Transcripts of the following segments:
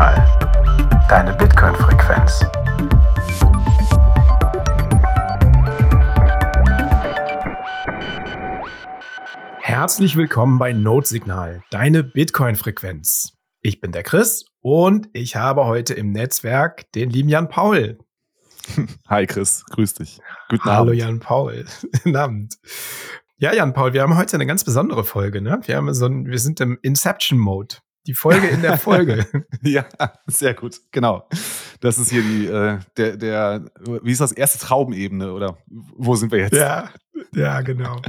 Notsignal. Deine Bitcoin-Frequenz. Herzlich willkommen bei Notsignal, deine Bitcoin-Frequenz. Ich bin der Chris und ich habe heute im Netzwerk den lieben Jan Paul. Hi Chris, grüß dich. Guten Hallo Abend. Jan Paul. Guten Abend. Ja, Jan Paul, wir haben heute eine ganz besondere Folge, ne? Wir haben so ein, wir sind im Inception-Mode. Die Folge in der Folge. ja, sehr gut. Genau. Das ist hier die, äh, der, der, wie ist das, erste Traubenebene oder wo sind wir jetzt? Ja, ja, genau.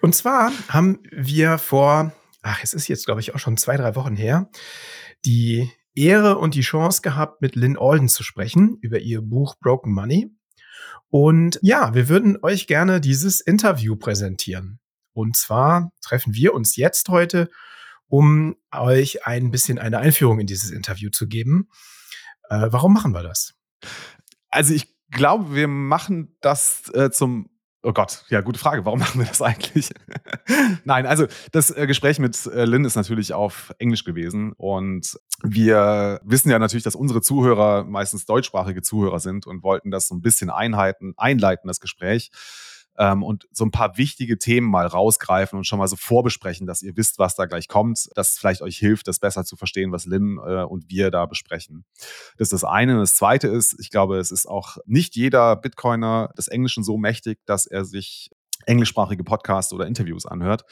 Und zwar haben wir vor, ach, es ist jetzt, glaube ich, auch schon zwei, drei Wochen her, die Ehre und die Chance gehabt, mit Lynn Alden zu sprechen über ihr Buch Broken Money. Und ja, wir würden euch gerne dieses Interview präsentieren. Und zwar treffen wir uns jetzt heute, um euch ein bisschen eine Einführung in dieses Interview zu geben. Äh, warum machen wir das? Also ich glaube, wir machen das äh, zum Oh Gott, ja, gute Frage. Warum machen wir das eigentlich? Nein, also das äh, Gespräch mit äh, Lynn ist natürlich auf Englisch gewesen und wir wissen ja natürlich, dass unsere Zuhörer meistens deutschsprachige Zuhörer sind und wollten das so ein bisschen einheiten, einleiten, das Gespräch ähm, und so ein paar wichtige Themen mal rausgreifen und schon mal so vorbesprechen, dass ihr wisst, was da gleich kommt, dass es vielleicht euch hilft, das besser zu verstehen, was Lynn äh, und wir da besprechen. Das ist das eine. Und das zweite ist, ich glaube, es ist auch nicht jeder Bitcoiner des Englischen so mächtig, dass er sich englischsprachige Podcasts oder Interviews anhört.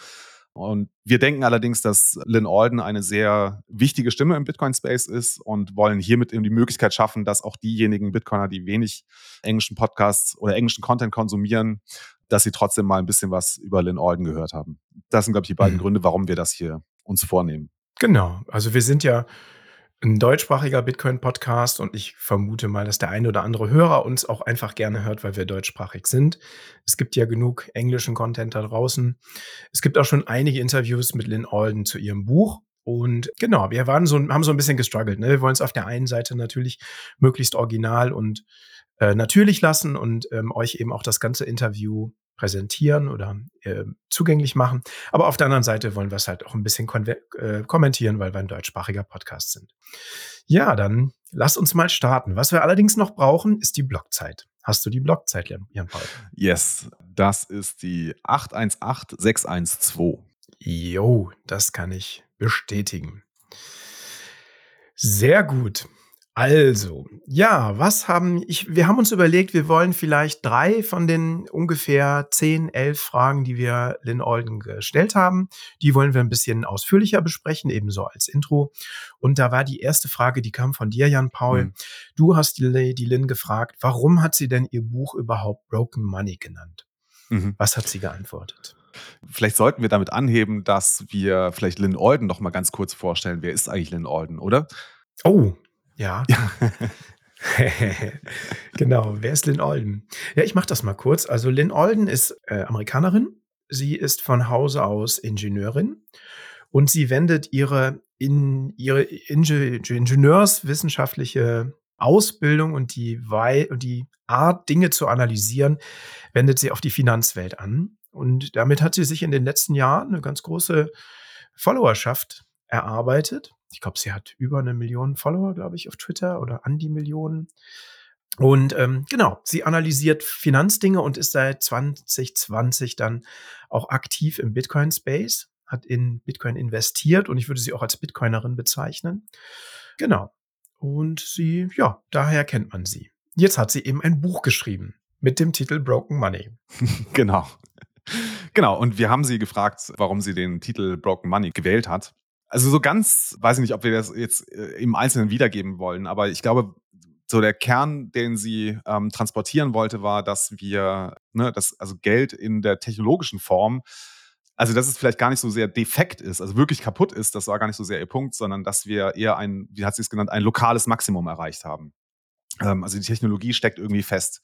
Und wir denken allerdings, dass Lynn Alden eine sehr wichtige Stimme im Bitcoin-Space ist und wollen hiermit eben die Möglichkeit schaffen, dass auch diejenigen Bitcoiner, die wenig englischen Podcasts oder englischen Content konsumieren, dass sie trotzdem mal ein bisschen was über Lynn Alden gehört haben. Das sind, glaube ich, die beiden mhm. Gründe, warum wir das hier uns vornehmen. Genau. Also wir sind ja ein deutschsprachiger Bitcoin-Podcast und ich vermute mal, dass der eine oder andere Hörer uns auch einfach gerne hört, weil wir deutschsprachig sind. Es gibt ja genug englischen Content da draußen. Es gibt auch schon einige Interviews mit Lynn Alden zu ihrem Buch. Und genau, wir waren so, haben so ein bisschen gestruggelt. Ne? Wir wollen es auf der einen Seite natürlich möglichst original und äh, natürlich lassen und ähm, euch eben auch das ganze Interview präsentieren oder äh, zugänglich machen. Aber auf der anderen Seite wollen wir es halt auch ein bisschen äh, kommentieren, weil wir ein deutschsprachiger Podcast sind. Ja, dann lass uns mal starten. Was wir allerdings noch brauchen, ist die Blockzeit. Hast du die Blockzeit, Jan Paul? Yes, das ist die 818612. Jo, das kann ich bestätigen. Sehr gut. Also, ja, was haben ich wir haben uns überlegt, wir wollen vielleicht drei von den ungefähr zehn, elf Fragen, die wir Lynn Alden gestellt haben, die wollen wir ein bisschen ausführlicher besprechen, ebenso als Intro. Und da war die erste Frage, die kam von dir, Jan Paul. Mhm. Du hast die, die Lynn gefragt, warum hat sie denn ihr Buch überhaupt Broken Money genannt? Mhm. Was hat sie geantwortet? Vielleicht sollten wir damit anheben, dass wir vielleicht Lynn Alden noch mal ganz kurz vorstellen. Wer ist eigentlich Lynn Alden, oder? Oh, ja. genau. Wer ist Lynn Alden? Ja, ich mache das mal kurz. Also Lynn Alden ist äh, Amerikanerin. Sie ist von Hause aus Ingenieurin und sie wendet ihre, in, ihre Inge ingenieurswissenschaftliche Ausbildung und die, und die Art, Dinge zu analysieren, wendet sie auf die Finanzwelt an. Und damit hat sie sich in den letzten Jahren eine ganz große Followerschaft erarbeitet. Ich glaube, sie hat über eine Million Follower, glaube ich, auf Twitter oder an die Millionen. Und ähm, genau, sie analysiert Finanzdinge und ist seit 2020 dann auch aktiv im Bitcoin-Space, hat in Bitcoin investiert und ich würde sie auch als Bitcoinerin bezeichnen. Genau. Und sie, ja, daher kennt man sie. Jetzt hat sie eben ein Buch geschrieben mit dem Titel Broken Money. genau. Genau, und wir haben sie gefragt, warum sie den Titel Broken Money gewählt hat. Also so ganz, weiß ich nicht, ob wir das jetzt äh, im Einzelnen wiedergeben wollen, aber ich glaube, so der Kern, den sie ähm, transportieren wollte, war, dass wir, ne, dass also Geld in der technologischen Form, also dass es vielleicht gar nicht so sehr defekt ist, also wirklich kaputt ist, das war gar nicht so sehr ihr Punkt, sondern dass wir eher ein, wie hat sie es genannt, ein lokales Maximum erreicht haben. Ähm, also die Technologie steckt irgendwie fest.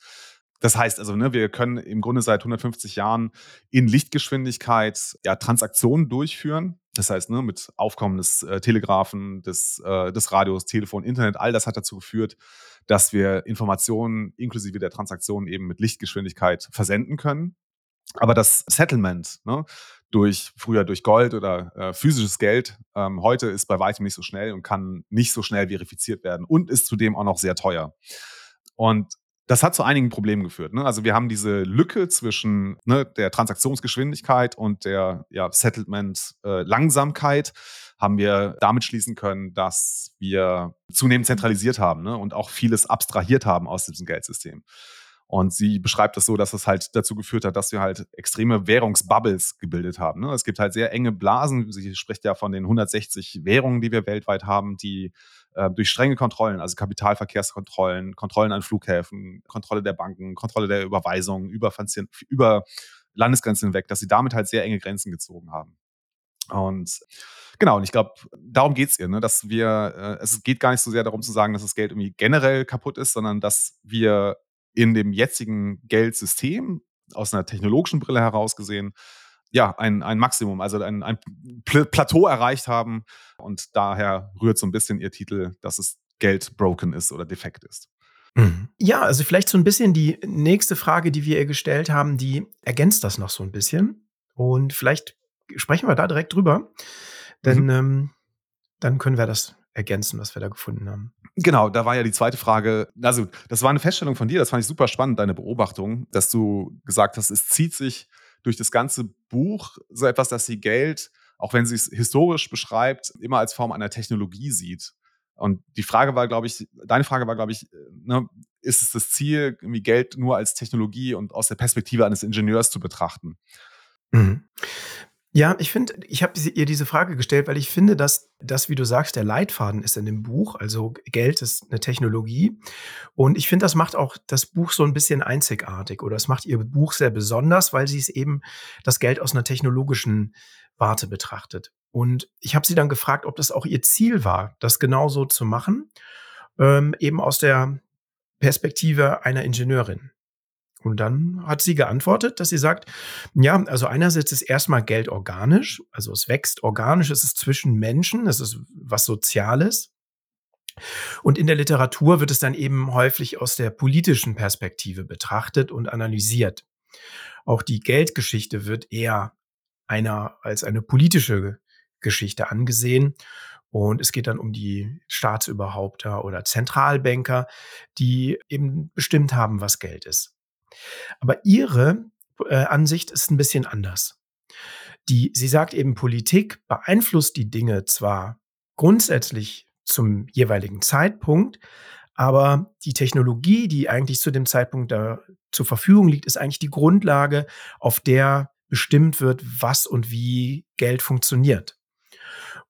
Das heißt also, ne, wir können im Grunde seit 150 Jahren in Lichtgeschwindigkeit ja, Transaktionen durchführen. Das heißt, ne, mit Aufkommen des äh, Telegraphen, des, äh, des Radios, Telefon, Internet, all das hat dazu geführt, dass wir Informationen inklusive der Transaktionen eben mit Lichtgeschwindigkeit versenden können. Aber das Settlement, ne, durch früher durch Gold oder äh, physisches Geld, ähm, heute ist bei weitem nicht so schnell und kann nicht so schnell verifiziert werden und ist zudem auch noch sehr teuer. Und das hat zu einigen Problemen geführt. Ne? Also wir haben diese Lücke zwischen ne, der Transaktionsgeschwindigkeit und der ja, Settlement-Langsamkeit äh, haben wir damit schließen können, dass wir zunehmend zentralisiert haben ne? und auch vieles abstrahiert haben aus diesem Geldsystem. Und sie beschreibt das so, dass es halt dazu geführt hat, dass wir halt extreme Währungsbubbles gebildet haben. Ne? Es gibt halt sehr enge Blasen. Sie spricht ja von den 160 Währungen, die wir weltweit haben, die äh, durch strenge Kontrollen, also Kapitalverkehrskontrollen, Kontrollen an Flughäfen, Kontrolle der Banken, Kontrolle der Überweisungen über, über Landesgrenzen hinweg, dass sie damit halt sehr enge Grenzen gezogen haben. Und genau, und ich glaube, darum geht es ihr, ne? dass wir, äh, es geht gar nicht so sehr darum zu sagen, dass das Geld irgendwie generell kaputt ist, sondern dass wir in dem jetzigen Geldsystem aus einer technologischen Brille heraus gesehen, ja, ein, ein Maximum, also ein, ein Plateau erreicht haben. Und daher rührt so ein bisschen ihr Titel, dass es Geld broken ist oder defekt ist. Mhm. Ja, also vielleicht so ein bisschen die nächste Frage, die wir ihr gestellt haben, die ergänzt das noch so ein bisschen. Und vielleicht sprechen wir da direkt drüber, denn mhm. ähm, dann können wir das ergänzen, was wir da gefunden haben. Genau, da war ja die zweite Frage. Also, das war eine Feststellung von dir, das fand ich super spannend, deine Beobachtung, dass du gesagt hast, es zieht sich durch das ganze Buch so etwas, dass sie Geld, auch wenn sie es historisch beschreibt, immer als Form einer Technologie sieht. Und die Frage war, glaube ich, deine Frage war, glaube ich, ne, ist es das Ziel, irgendwie Geld nur als Technologie und aus der Perspektive eines Ingenieurs zu betrachten? Mhm. Ja, ich finde, ich habe ihr diese Frage gestellt, weil ich finde, dass das, wie du sagst, der Leitfaden ist in dem Buch. Also Geld ist eine Technologie. Und ich finde, das macht auch das Buch so ein bisschen einzigartig oder es macht ihr Buch sehr besonders, weil sie es eben das Geld aus einer technologischen Warte betrachtet. Und ich habe sie dann gefragt, ob das auch ihr Ziel war, das genauso zu machen, ähm, eben aus der Perspektive einer Ingenieurin. Und dann hat sie geantwortet, dass sie sagt, ja, also einerseits ist erstmal Geld organisch, also es wächst organisch, es ist zwischen Menschen, es ist was Soziales. Und in der Literatur wird es dann eben häufig aus der politischen Perspektive betrachtet und analysiert. Auch die Geldgeschichte wird eher einer als eine politische Geschichte angesehen. Und es geht dann um die Staatsüberhaupter oder Zentralbanker, die eben bestimmt haben, was Geld ist. Aber ihre äh, Ansicht ist ein bisschen anders. Die, sie sagt eben, Politik beeinflusst die Dinge zwar grundsätzlich zum jeweiligen Zeitpunkt, aber die Technologie, die eigentlich zu dem Zeitpunkt da zur Verfügung liegt, ist eigentlich die Grundlage, auf der bestimmt wird, was und wie Geld funktioniert.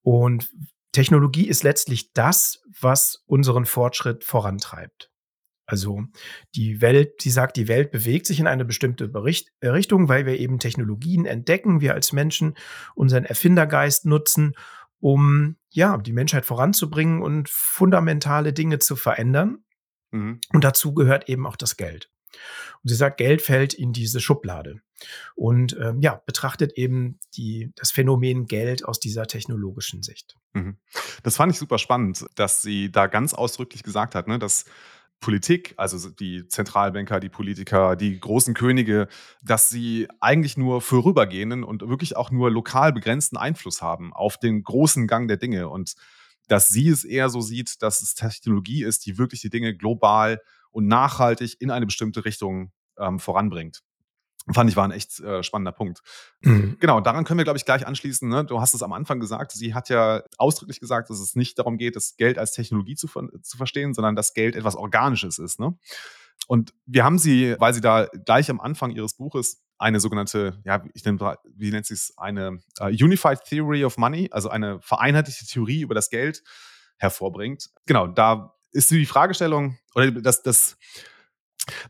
Und Technologie ist letztlich das, was unseren Fortschritt vorantreibt. Also die Welt, sie sagt, die Welt bewegt sich in eine bestimmte Bericht, äh, Richtung, weil wir eben Technologien entdecken, wir als Menschen unseren Erfindergeist nutzen, um ja die Menschheit voranzubringen und fundamentale Dinge zu verändern. Mhm. Und dazu gehört eben auch das Geld. Und sie sagt, Geld fällt in diese Schublade und ähm, ja betrachtet eben die das Phänomen Geld aus dieser technologischen Sicht. Mhm. Das fand ich super spannend, dass sie da ganz ausdrücklich gesagt hat, ne, dass Politik, also die Zentralbanker, die Politiker, die großen Könige, dass sie eigentlich nur vorübergehenden und wirklich auch nur lokal begrenzten Einfluss haben auf den großen Gang der Dinge und dass sie es eher so sieht, dass es Technologie ist, die wirklich die Dinge global und nachhaltig in eine bestimmte Richtung ähm, voranbringt. Fand ich war ein echt äh, spannender Punkt. Mhm. Genau, daran können wir, glaube ich, gleich anschließen. Ne? Du hast es am Anfang gesagt, sie hat ja ausdrücklich gesagt, dass es nicht darum geht, das Geld als Technologie zu, zu verstehen, sondern dass Geld etwas Organisches ist. Ne? Und wir haben sie, weil sie da gleich am Anfang ihres Buches eine sogenannte, ja, ich nenne, wie nennt sie es, eine uh, Unified Theory of Money, also eine vereinheitlichte Theorie über das Geld hervorbringt. Genau, da ist die Fragestellung, oder das, das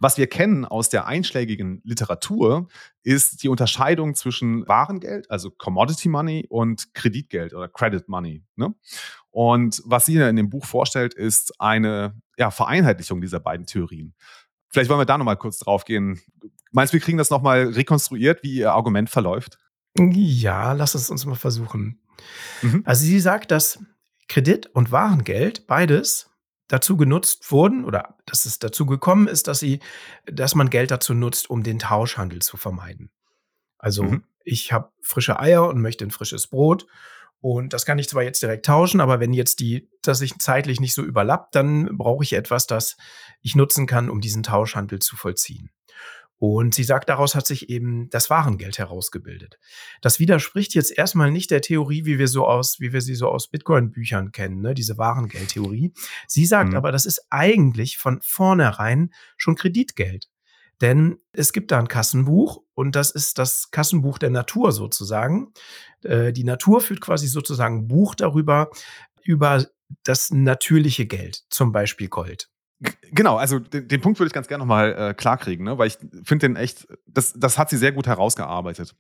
was wir kennen aus der einschlägigen Literatur, ist die Unterscheidung zwischen Warengeld, also Commodity Money, und Kreditgeld oder Credit Money. Ne? Und was sie in dem Buch vorstellt, ist eine ja, Vereinheitlichung dieser beiden Theorien. Vielleicht wollen wir da nochmal kurz drauf gehen. Meinst du, wir kriegen das nochmal rekonstruiert, wie ihr Argument verläuft? Ja, lass es uns mal versuchen. Mhm. Also sie sagt, dass Kredit und Warengeld beides dazu genutzt wurden oder dass es dazu gekommen ist, dass sie, dass man Geld dazu nutzt, um den Tauschhandel zu vermeiden. Also mhm. ich habe frische Eier und möchte ein frisches Brot. Und das kann ich zwar jetzt direkt tauschen, aber wenn jetzt die, dass sich zeitlich nicht so überlappt, dann brauche ich etwas, das ich nutzen kann, um diesen Tauschhandel zu vollziehen. Und sie sagt, daraus hat sich eben das Warengeld herausgebildet. Das widerspricht jetzt erstmal nicht der Theorie, wie wir so aus, wie wir sie so aus Bitcoin-Büchern kennen, ne? diese Warengeldtheorie. Sie sagt mhm. aber, das ist eigentlich von vornherein schon Kreditgeld. Denn es gibt da ein Kassenbuch und das ist das Kassenbuch der Natur sozusagen. Äh, die Natur führt quasi sozusagen ein Buch darüber, über das natürliche Geld, zum Beispiel Gold. Genau, also den, den, Punkt würde ich ganz gerne nochmal äh, klarkriegen, ne? weil ich finde den echt, das, das hat sie sehr gut herausgearbeitet.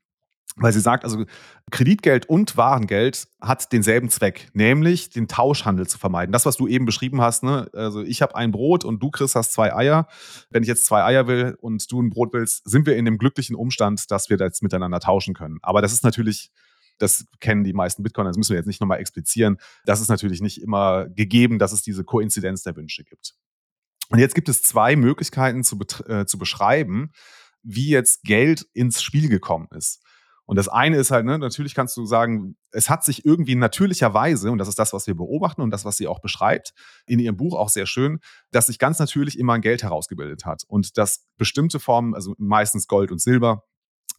Weil sie sagt, also Kreditgeld und Warengeld hat denselben Zweck, nämlich den Tauschhandel zu vermeiden. Das, was du eben beschrieben hast, ne? also ich habe ein Brot und du, Chris, hast zwei Eier. Wenn ich jetzt zwei Eier will und du ein Brot willst, sind wir in dem glücklichen Umstand, dass wir das miteinander tauschen können. Aber das ist natürlich, das kennen die meisten Bitcoiner, das müssen wir jetzt nicht nochmal explizieren. Das ist natürlich nicht immer gegeben, dass es diese Koinzidenz der Wünsche gibt. Und jetzt gibt es zwei Möglichkeiten zu, äh, zu beschreiben, wie jetzt Geld ins Spiel gekommen ist. Und das eine ist halt, ne, natürlich kannst du sagen, es hat sich irgendwie natürlicherweise, und das ist das, was wir beobachten und das, was sie auch beschreibt, in ihrem Buch auch sehr schön, dass sich ganz natürlich immer ein Geld herausgebildet hat. Und dass bestimmte Formen, also meistens Gold und Silber,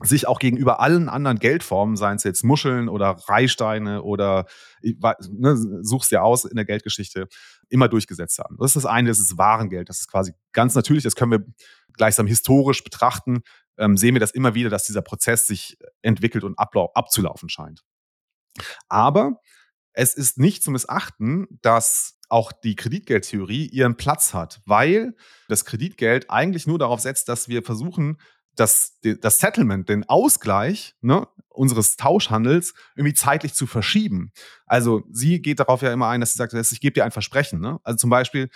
sich auch gegenüber allen anderen Geldformen, seien es jetzt Muscheln oder Reichsteine oder ne, suchst ja aus in der Geldgeschichte, immer durchgesetzt haben. Das ist das eine, das ist Warengeld. Das ist quasi ganz natürlich, das können wir gleichsam historisch betrachten, ähm, sehen wir das immer wieder, dass dieser Prozess sich entwickelt und abzulaufen scheint. Aber es ist nicht zu missachten, dass auch die Kreditgeldtheorie ihren Platz hat, weil das Kreditgeld eigentlich nur darauf setzt, dass wir versuchen, das, das Settlement, den Ausgleich ne, unseres Tauschhandels irgendwie zeitlich zu verschieben. Also sie geht darauf ja immer ein, dass sie sagt, ich gebe dir ein Versprechen. Ne? Also zum Beispiel,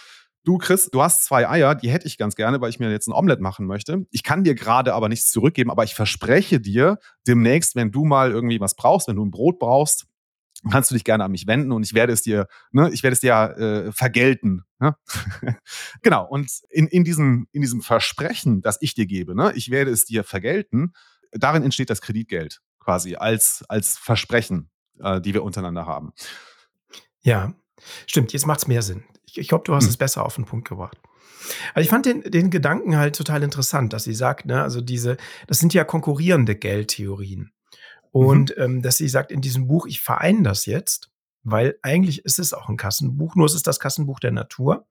du Chris, du hast zwei Eier, die hätte ich ganz gerne, weil ich mir jetzt ein Omelett machen möchte. Ich kann dir gerade aber nichts zurückgeben, aber ich verspreche dir demnächst, wenn du mal irgendwie was brauchst, wenn du ein Brot brauchst, kannst du dich gerne an mich wenden und ich werde es dir, ne, ich werde es dir äh, vergelten. Ne? genau. Und in, in, diesem, in diesem Versprechen, das ich dir gebe, ne, ich werde es dir vergelten, darin entsteht das Kreditgeld quasi als, als Versprechen, äh, die wir untereinander haben. Ja, stimmt. Jetzt macht es mehr Sinn. Ich, ich glaube, du hast hm. es besser auf den Punkt gebracht. Also ich fand den, den Gedanken halt total interessant, dass sie sagt, ne, also diese, das sind ja konkurrierende Geldtheorien. Und mhm. ähm, dass sie sagt in diesem Buch, ich vereine das jetzt, weil eigentlich ist es auch ein Kassenbuch, nur es ist das Kassenbuch der Natur.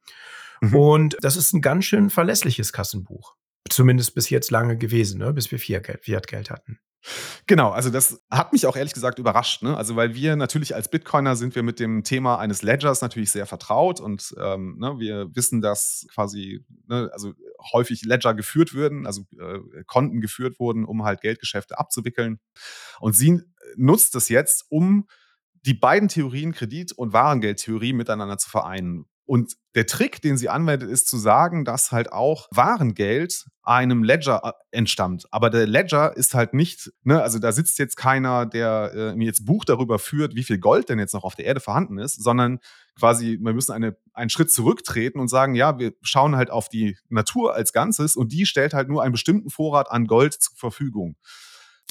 Mhm. Und das ist ein ganz schön verlässliches Kassenbuch. Zumindest bis jetzt lange gewesen, ne? bis wir Fiat-Geld hatten. Genau, also das hat mich auch ehrlich gesagt überrascht. Ne? Also weil wir natürlich als Bitcoiner sind wir mit dem Thema eines Ledgers natürlich sehr vertraut und ähm, ne, wir wissen, dass quasi ne, also häufig Ledger geführt würden, also äh, Konten geführt wurden, um halt Geldgeschäfte abzuwickeln. Und sie nutzt es jetzt, um die beiden Theorien, Kredit- und Warengeldtheorie, miteinander zu vereinen. Und der Trick, den sie anwendet, ist zu sagen, dass halt auch Warengeld einem Ledger äh, entstammt. Aber der Ledger ist halt nicht, ne, also da sitzt jetzt keiner, der äh, mir jetzt Buch darüber führt, wie viel Gold denn jetzt noch auf der Erde vorhanden ist, sondern quasi, wir müssen eine, einen Schritt zurücktreten und sagen, ja, wir schauen halt auf die Natur als Ganzes und die stellt halt nur einen bestimmten Vorrat an Gold zur Verfügung.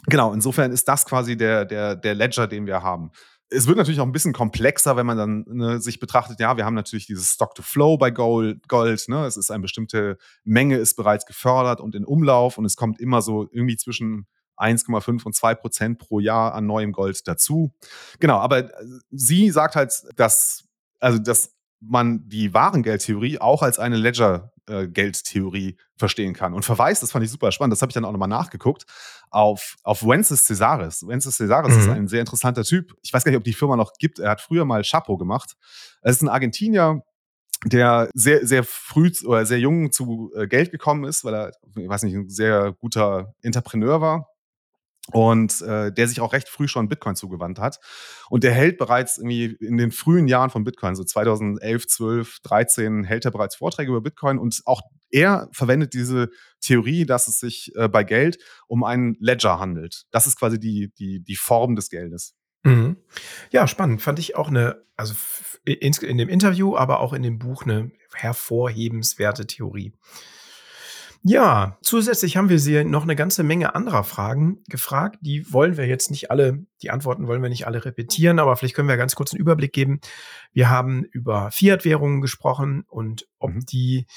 Genau, insofern ist das quasi der, der, der Ledger, den wir haben es wird natürlich auch ein bisschen komplexer, wenn man dann ne, sich betrachtet, ja, wir haben natürlich dieses Stock-to-Flow bei Gold, Gold ne? es ist eine bestimmte Menge, ist bereits gefördert und in Umlauf und es kommt immer so irgendwie zwischen 1,5 und 2 Prozent pro Jahr an neuem Gold dazu. Genau, aber sie sagt halt, dass, also, dass man die Warengeldtheorie auch als eine Ledger-Geldtheorie verstehen kann und verweist, das fand ich super spannend, das habe ich dann auch nochmal nachgeguckt, auf, auf Wences Cesaris. Wences Cesaris mhm. ist ein sehr interessanter Typ. Ich weiß gar nicht, ob die Firma noch gibt. Er hat früher mal Chapo gemacht. Er ist ein Argentinier, der sehr, sehr früh oder sehr jung zu äh, Geld gekommen ist, weil er, ich weiß nicht, ein sehr guter Entrepreneur war und äh, der sich auch recht früh schon Bitcoin zugewandt hat. Und der hält bereits irgendwie in den frühen Jahren von Bitcoin, so 2011, 12, 13, hält er bereits Vorträge über Bitcoin und auch er verwendet diese Theorie, dass es sich äh, bei Geld um einen Ledger handelt. Das ist quasi die, die, die Form des Geldes. Mhm. Ja, spannend. Fand ich auch eine, also in, in dem Interview, aber auch in dem Buch eine hervorhebenswerte Theorie. Ja, zusätzlich haben wir Sie noch eine ganze Menge anderer Fragen gefragt. Die wollen wir jetzt nicht alle die Antworten wollen wir nicht alle repetieren, aber vielleicht können wir ganz kurz einen Überblick geben. Wir haben über Fiat-Währungen gesprochen und ob Mhm. die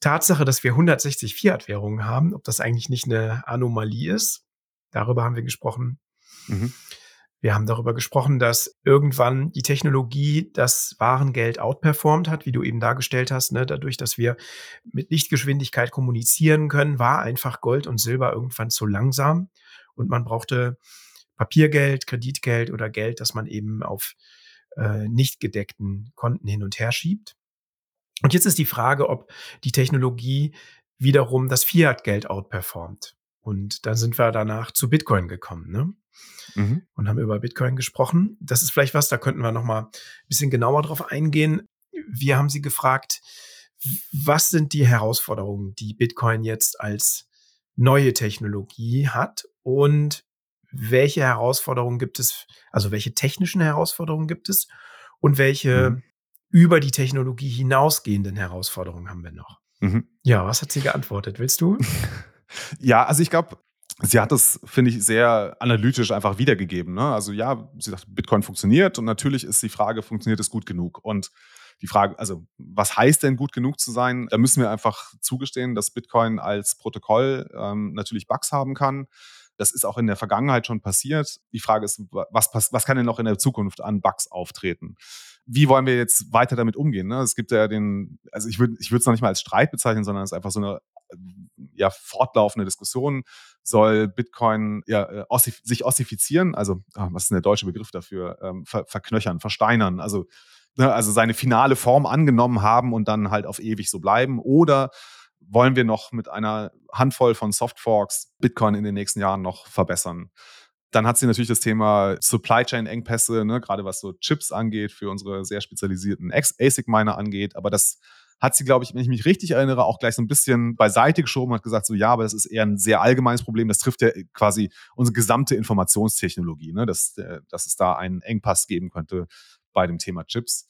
Tatsache, dass wir 160 Fiat-Währungen haben, ob das eigentlich nicht eine Anomalie ist. Darüber haben wir gesprochen. Mhm. Wir haben darüber gesprochen, dass irgendwann die Technologie das Warengeld outperformt hat, wie du eben dargestellt hast. Ne? Dadurch, dass wir mit Lichtgeschwindigkeit kommunizieren können, war einfach Gold und Silber irgendwann zu langsam und man brauchte Papiergeld, Kreditgeld oder Geld, das man eben auf äh, nicht gedeckten Konten hin und her schiebt. Und jetzt ist die Frage, ob die Technologie wiederum das Fiat-Geld outperformt. Und dann sind wir danach zu Bitcoin gekommen. Ne? Mhm. und haben über Bitcoin gesprochen. Das ist vielleicht was, da könnten wir noch mal ein bisschen genauer drauf eingehen. Wir haben Sie gefragt, was sind die Herausforderungen, die Bitcoin jetzt als neue Technologie hat und welche Herausforderungen gibt es, also welche technischen Herausforderungen gibt es und welche Mhm. über die Technologie hinausgehenden Herausforderungen haben wir noch? Mhm. Ja, was hat sie geantwortet? Willst du? Ja, also ich glaube, sie hat das, finde ich, sehr analytisch einfach wiedergegeben. Ne? Also ja, sie sagt, Bitcoin funktioniert und natürlich ist die Frage, funktioniert es gut genug? Und die Frage, also was heißt denn gut genug zu sein? Da müssen wir einfach zugestehen, dass Bitcoin als Protokoll ähm, natürlich Bugs haben kann. Das ist auch in der Vergangenheit schon passiert. Die Frage ist, was, was kann denn noch in der Zukunft an Bugs auftreten? Wie wollen wir jetzt weiter damit umgehen? Ne? Es gibt ja den, also ich würde ich würde es noch nicht mal als Streit bezeichnen, sondern es ist einfach so eine ja, fortlaufende Diskussion. Soll Bitcoin ja, äh, ossif sich ossifizieren? Also, ah, was ist denn der deutsche Begriff dafür? Ähm, ver verknöchern, versteinern. Also, ne, also seine finale Form angenommen haben und dann halt auf ewig so bleiben? Oder wollen wir noch mit einer Handvoll von Softforks Bitcoin in den nächsten Jahren noch verbessern? Dann hat sie natürlich das Thema Supply Chain Engpässe, ne, gerade was so Chips angeht, für unsere sehr spezialisierten ASIC-Miner angeht. Aber das hat sie, glaube ich, wenn ich mich richtig erinnere, auch gleich so ein bisschen beiseite geschoben und hat gesagt, so ja, aber das ist eher ein sehr allgemeines Problem. Das trifft ja quasi unsere gesamte Informationstechnologie, ne, dass, äh, dass es da einen Engpass geben könnte bei dem Thema Chips.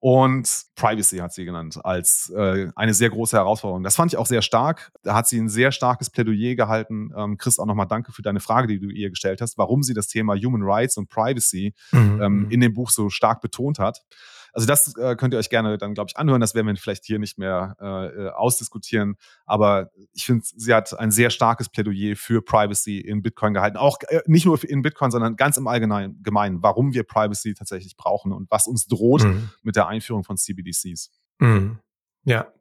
Und Privacy hat sie genannt als äh, eine sehr große Herausforderung. Das fand ich auch sehr stark. Da hat sie ein sehr starkes Plädoyer gehalten. Ähm, Chris, auch nochmal danke für deine Frage, die du ihr gestellt hast, warum sie das Thema Human Rights und Privacy ähm, in dem Buch so stark betont hat. Also das äh, könnt ihr euch gerne dann, glaube ich, anhören. Das werden wir vielleicht hier nicht mehr äh, äh, ausdiskutieren. Aber ich finde, sie hat ein sehr starkes Plädoyer für Privacy in Bitcoin gehalten. Auch äh, nicht nur in Bitcoin, sondern ganz im Allgemeinen, gemein, warum wir Privacy tatsächlich brauchen und was uns droht Mhm. mit der Einführung von CBDCs. Mhm. Ja.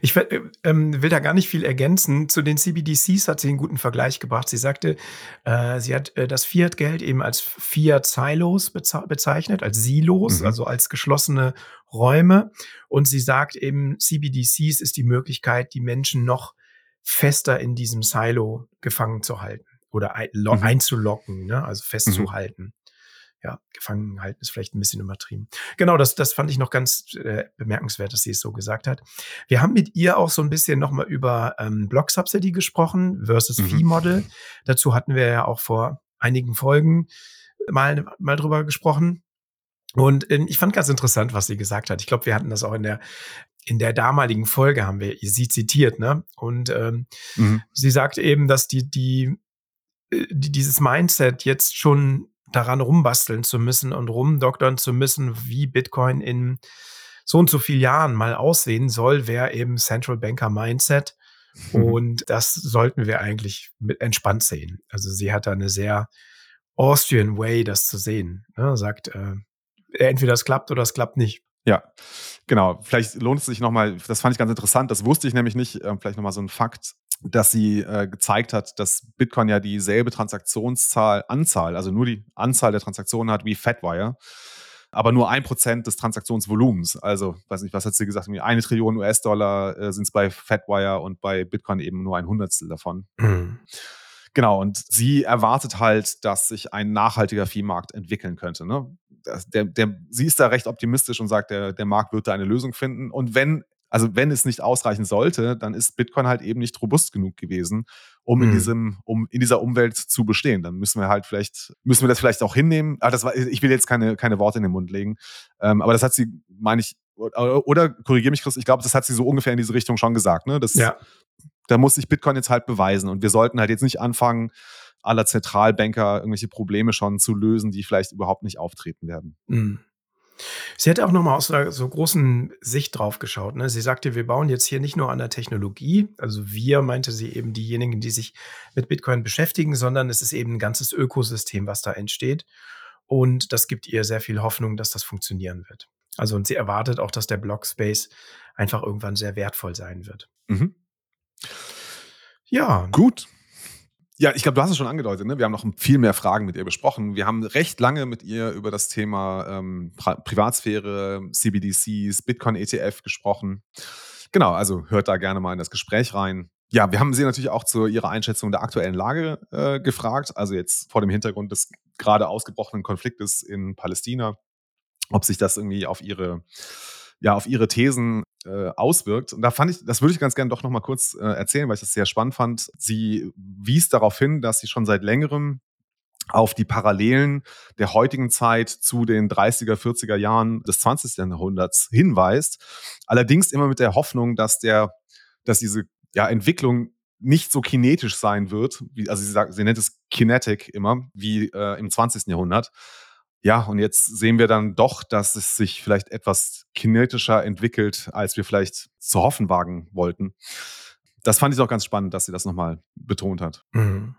Ich will, äh, ähm, will da gar nicht viel ergänzen. Zu den CBDCs hat sie einen guten Vergleich gebracht. Sie sagte, äh, sie hat äh, das Fiat-Geld eben als Fiat-Silos beze bezeichnet, als Silos, Mhm. also als geschlossene Räume. Und sie sagt eben, CBDCs ist die Möglichkeit, die Menschen noch fester in diesem Silo gefangen zu halten oder ein, Mhm. einzulocken, ne? also festzuhalten. Ja, gefangen halten ist vielleicht ein bisschen übertrieben. Genau, das, das fand ich noch ganz äh, bemerkenswert, dass sie es so gesagt hat. Wir haben mit ihr auch so ein bisschen nochmal über ähm, Block Subsidy gesprochen versus Mhm. Fee Model. Dazu hatten wir ja auch vor einigen Folgen mal, mal drüber gesprochen. Und ähm, ich fand ganz interessant, was sie gesagt hat. Ich glaube, wir hatten das auch in der in der damaligen Folge haben wir sie zitiert, ne? Und ähm, Mhm. sie sagt eben, dass die, die, äh, die dieses Mindset jetzt schon daran rumbasteln zu müssen und rumdoktern zu müssen, wie Bitcoin in so und so vielen Jahren mal aussehen soll, wäre eben Central Banker Mindset. Und das sollten wir eigentlich mit entspannt sehen. Also sie hat da eine sehr Austrian Way, das zu sehen. Ne? Sagt, äh, entweder es klappt oder es klappt nicht. Ja, genau. Vielleicht lohnt es sich nochmal, das fand ich ganz interessant, das wusste ich nämlich nicht, äh, vielleicht nochmal so ein Fakt, dass sie äh, gezeigt hat, dass Bitcoin ja dieselbe Transaktionszahl, Anzahl, also nur die Anzahl der Transaktionen hat wie Fatwire, aber nur ein Prozent des Transaktionsvolumens. Also, weiß nicht, was hat sie gesagt? Eine Trillion US-Dollar äh, sind es bei Fatwire und bei Bitcoin eben nur ein Hundertstel davon. Mhm. Genau, und sie erwartet halt, dass sich ein nachhaltiger Viehmarkt entwickeln könnte. Ne? Der, der, sie ist da recht optimistisch und sagt, der, der Markt wird da eine Lösung finden. Und wenn, also wenn es nicht ausreichen sollte, dann ist Bitcoin halt eben nicht robust genug gewesen, um in Mhm. diesem, um in dieser Umwelt zu bestehen. Dann müssen wir halt vielleicht, müssen wir das vielleicht auch hinnehmen. Ah, das war, ich will jetzt keine, keine Worte in den Mund legen. Ähm, aber das hat sie, meine ich, oder, oder korrigiere mich, Chris, ich glaube, das hat sie so ungefähr in diese Richtung schon gesagt, ne? Dass, Ja. Da muss sich Bitcoin jetzt halt beweisen. Und wir sollten halt jetzt nicht anfangen, aller Zentralbanker irgendwelche Probleme schon zu lösen, die vielleicht überhaupt nicht auftreten werden. Mhm. Sie hätte auch nochmal aus einer so großen Sicht drauf geschaut. Ne? Sie sagte, wir bauen jetzt hier nicht nur an der Technologie, also wir meinte sie eben diejenigen, die sich mit Bitcoin beschäftigen, sondern es ist eben ein ganzes Ökosystem, was da entsteht. Und das gibt ihr sehr viel Hoffnung, dass das funktionieren wird. Also und sie erwartet auch, dass der Blockspace einfach irgendwann sehr wertvoll sein wird. Mhm. Ja. Gut. Ja, ich glaube, du hast es schon angedeutet. Ne? Wir haben noch viel mehr Fragen mit ihr besprochen. Wir haben recht lange mit ihr über das Thema ähm, Privatsphäre, CBDCs, Bitcoin-ETF gesprochen. Genau, also hört da gerne mal in das Gespräch rein. Ja, wir haben sie natürlich auch zu ihrer Einschätzung der aktuellen Lage äh, gefragt. Also jetzt vor dem Hintergrund des gerade ausgebrochenen Konfliktes in Palästina, ob sich das irgendwie auf ihre ja auf ihre Thesen äh, auswirkt. Und da fand ich, das würde ich ganz gerne doch nochmal kurz äh, erzählen, weil ich das sehr spannend fand. Sie wies darauf hin, dass sie schon seit längerem auf die Parallelen der heutigen Zeit zu den 30er, 40er Jahren des 20. Jahrhunderts hinweist. Allerdings immer mit der Hoffnung, dass der, dass diese ja, Entwicklung nicht so kinetisch sein wird, wie, also sie sagt, sie nennt es Kinetic immer, wie äh, im 20. Jahrhundert, ja, und jetzt sehen wir dann doch, dass es sich vielleicht etwas kinetischer entwickelt, als wir vielleicht zu hoffen wagen wollten. Das fand ich auch ganz spannend, dass sie das nochmal betont hat. Mhm.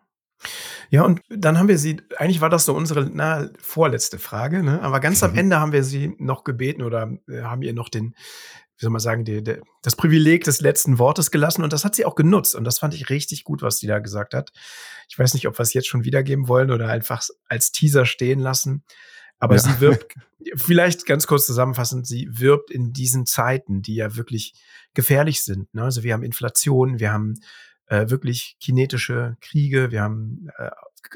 Ja, und dann haben wir sie, eigentlich war das so unsere na, vorletzte Frage, ne? aber ganz am mhm. Ende haben wir sie noch gebeten oder äh, haben ihr noch den, wie soll man sagen, die, die, das Privileg des letzten Wortes gelassen und das hat sie auch genutzt und das fand ich richtig gut, was sie da gesagt hat. Ich weiß nicht, ob wir es jetzt schon wiedergeben wollen oder einfach als Teaser stehen lassen. Aber ja. sie wirbt, vielleicht ganz kurz zusammenfassend, sie wirbt in diesen Zeiten, die ja wirklich gefährlich sind. Ne? Also wir haben Inflation, wir haben äh, wirklich kinetische Kriege, wir haben äh,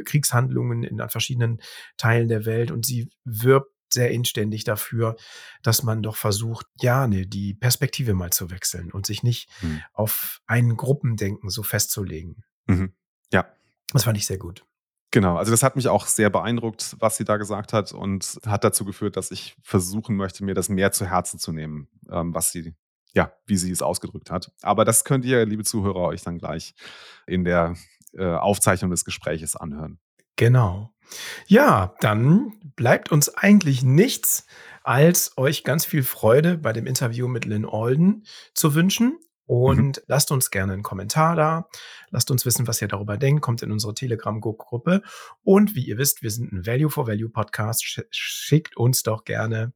Kriegshandlungen in verschiedenen Teilen der Welt und sie wirbt sehr inständig dafür, dass man doch versucht, ja, ne, die Perspektive mal zu wechseln und sich nicht mhm. auf ein Gruppendenken so festzulegen. Mhm. Ja. Das fand ich sehr gut. Genau, also das hat mich auch sehr beeindruckt, was sie da gesagt hat und hat dazu geführt, dass ich versuchen möchte, mir das mehr zu Herzen zu nehmen, ähm, was sie, ja, wie sie es ausgedrückt hat. Aber das könnt ihr, liebe Zuhörer, euch dann gleich in der äh, Aufzeichnung des Gespräches anhören. Genau. Ja, dann bleibt uns eigentlich nichts, als euch ganz viel Freude bei dem Interview mit Lynn Alden zu wünschen. Und mhm. lasst uns gerne einen Kommentar da. Lasst uns wissen, was ihr darüber denkt. Kommt in unsere Telegram-Gruppe. Und wie ihr wisst, wir sind ein Value for Value Podcast. Schickt uns doch gerne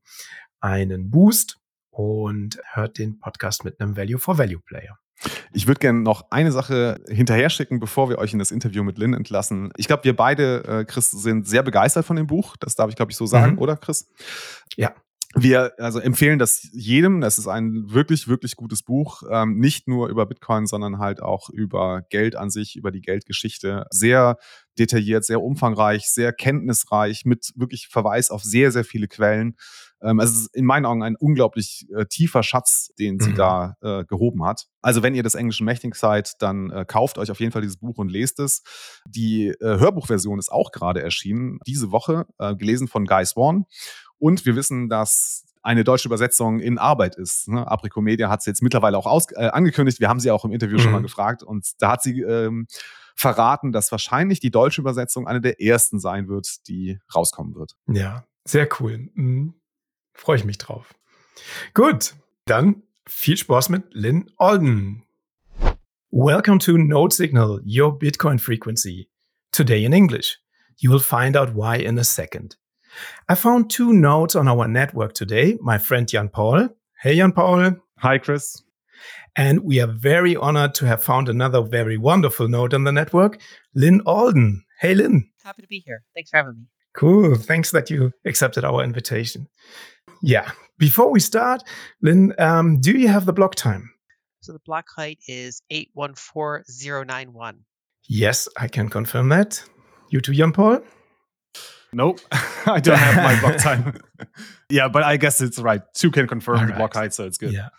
einen Boost und hört den Podcast mit einem Value for Value Player. Ich würde gerne noch eine Sache hinterher schicken, bevor wir euch in das Interview mit Lynn entlassen. Ich glaube, wir beide, äh, Chris, sind sehr begeistert von dem Buch. Das darf ich, glaube ich, so sagen, mhm. oder Chris? Ja wir also empfehlen das jedem. Das ist ein wirklich, wirklich gutes Buch. Ähm, nicht nur über Bitcoin, sondern halt auch über Geld an sich, über die Geldgeschichte. Sehr detailliert, sehr umfangreich, sehr kenntnisreich, mit wirklich Verweis auf sehr, sehr viele Quellen. Ähm, es ist in meinen Augen ein unglaublich äh, tiefer Schatz, den sie mhm. da äh, gehoben hat. Also wenn ihr des Englischen mächtig seid, dann äh, kauft euch auf jeden Fall dieses Buch und lest es. Die äh, Hörbuchversion ist auch gerade erschienen, diese Woche, äh, gelesen von Guy Swan. Und wir wissen, dass eine deutsche Übersetzung in Arbeit ist. Ne? Aprico Media hat es jetzt mittlerweile auch aus, äh, angekündigt. Wir haben sie auch im Interview mhm. schon mal mhm. gefragt. Und da hat sie ähm, verraten, dass wahrscheinlich die deutsche Übersetzung eine der ersten sein wird, die rauskommen wird. Ja, sehr cool. Mhm. Freue ich mich drauf. Gut, dann viel Spaß mit Lynn Alden. Welcome to Node Signal, your Bitcoin frequency. Today in English. You will find out why in a second. I found two nodes on our network today. My friend Jan Paul. Hey, Jan Paul. Hi, Chris. And we are very honored to have found another very wonderful node on the network, Lyn Alden. Hey, Lyn. Happy to be here. Thanks for having me. Cool. Thanks that you accepted our invitation. Yeah. Before we start, Lyn, um, do you have the block time? So the block height is 814091. Yes, I can confirm that. You too, Jan Paul? Nope, I don't have my block time. yeah, but I guess it's right. Two can confirm All the block height, so it's good. Yeah.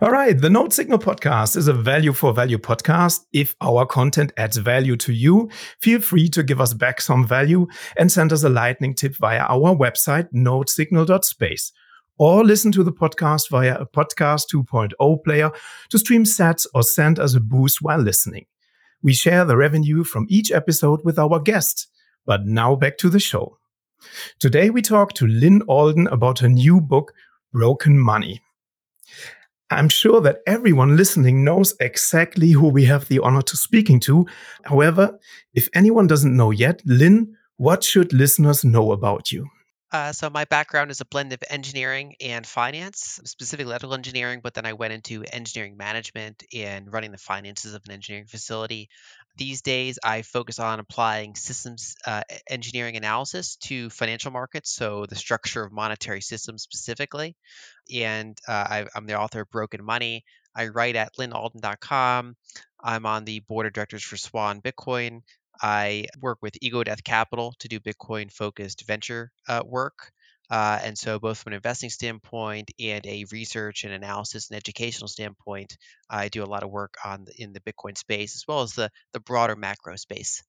All right. The Node Signal podcast is a value for value podcast. If our content adds value to you, feel free to give us back some value and send us a lightning tip via our website, nodesignal.space. or listen to the podcast via a Podcast 2.0 player to stream sats or send us a boost while listening. We share the revenue from each episode with our guests. But now back to the show. Today we talk to Lyn Alden about her new book, Broken Money. I'm sure that everyone listening knows exactly who we have the honor to speaking to. However, if anyone doesn't know yet, Lyn, what should listeners know about you? Uh, so my background is a blend of engineering and finance, specifically electrical engineering, but then I went into engineering management and running the finances of an engineering facility. These days, I focus on applying systems uh, engineering analysis to financial markets, so the structure of monetary systems specifically. And uh, I, I'm the author of Broken Money. I write at lynalden.com. I'm on the board of directors for Swan Bitcoin. I work with Ego Death Capital to do Bitcoin focused venture uh, work. Uh, and so, both from an investing standpoint and a research and analysis and educational standpoint, I do a lot of work on the, in the Bitcoin space as well as the the broader macro space.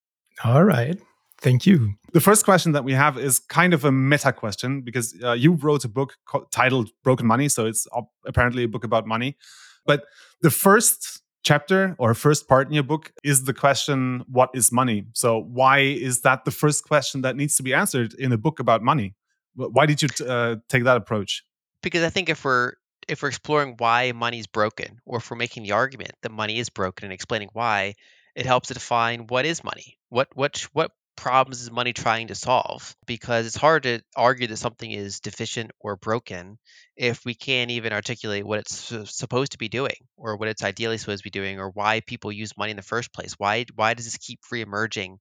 All right. Thank you. The first question that we have is kind of a meta question because uh, you wrote a book titled Broken Money. So it's apparently a book about money. But the first chapter or first part in your book is the question what is money so why is that the first question that needs to be answered in a book about money why did you uh, take that approach because i think if we're if we're exploring why money is broken or if we're making the argument that money is broken and explaining why it helps to define what is money what what what problems is money trying to solve? Because it's hard to argue that something is deficient or broken if we can't even articulate what it's supposed to be doing or what it's ideally supposed to be doing or why people use money in the first place. Why why does this keep reemerging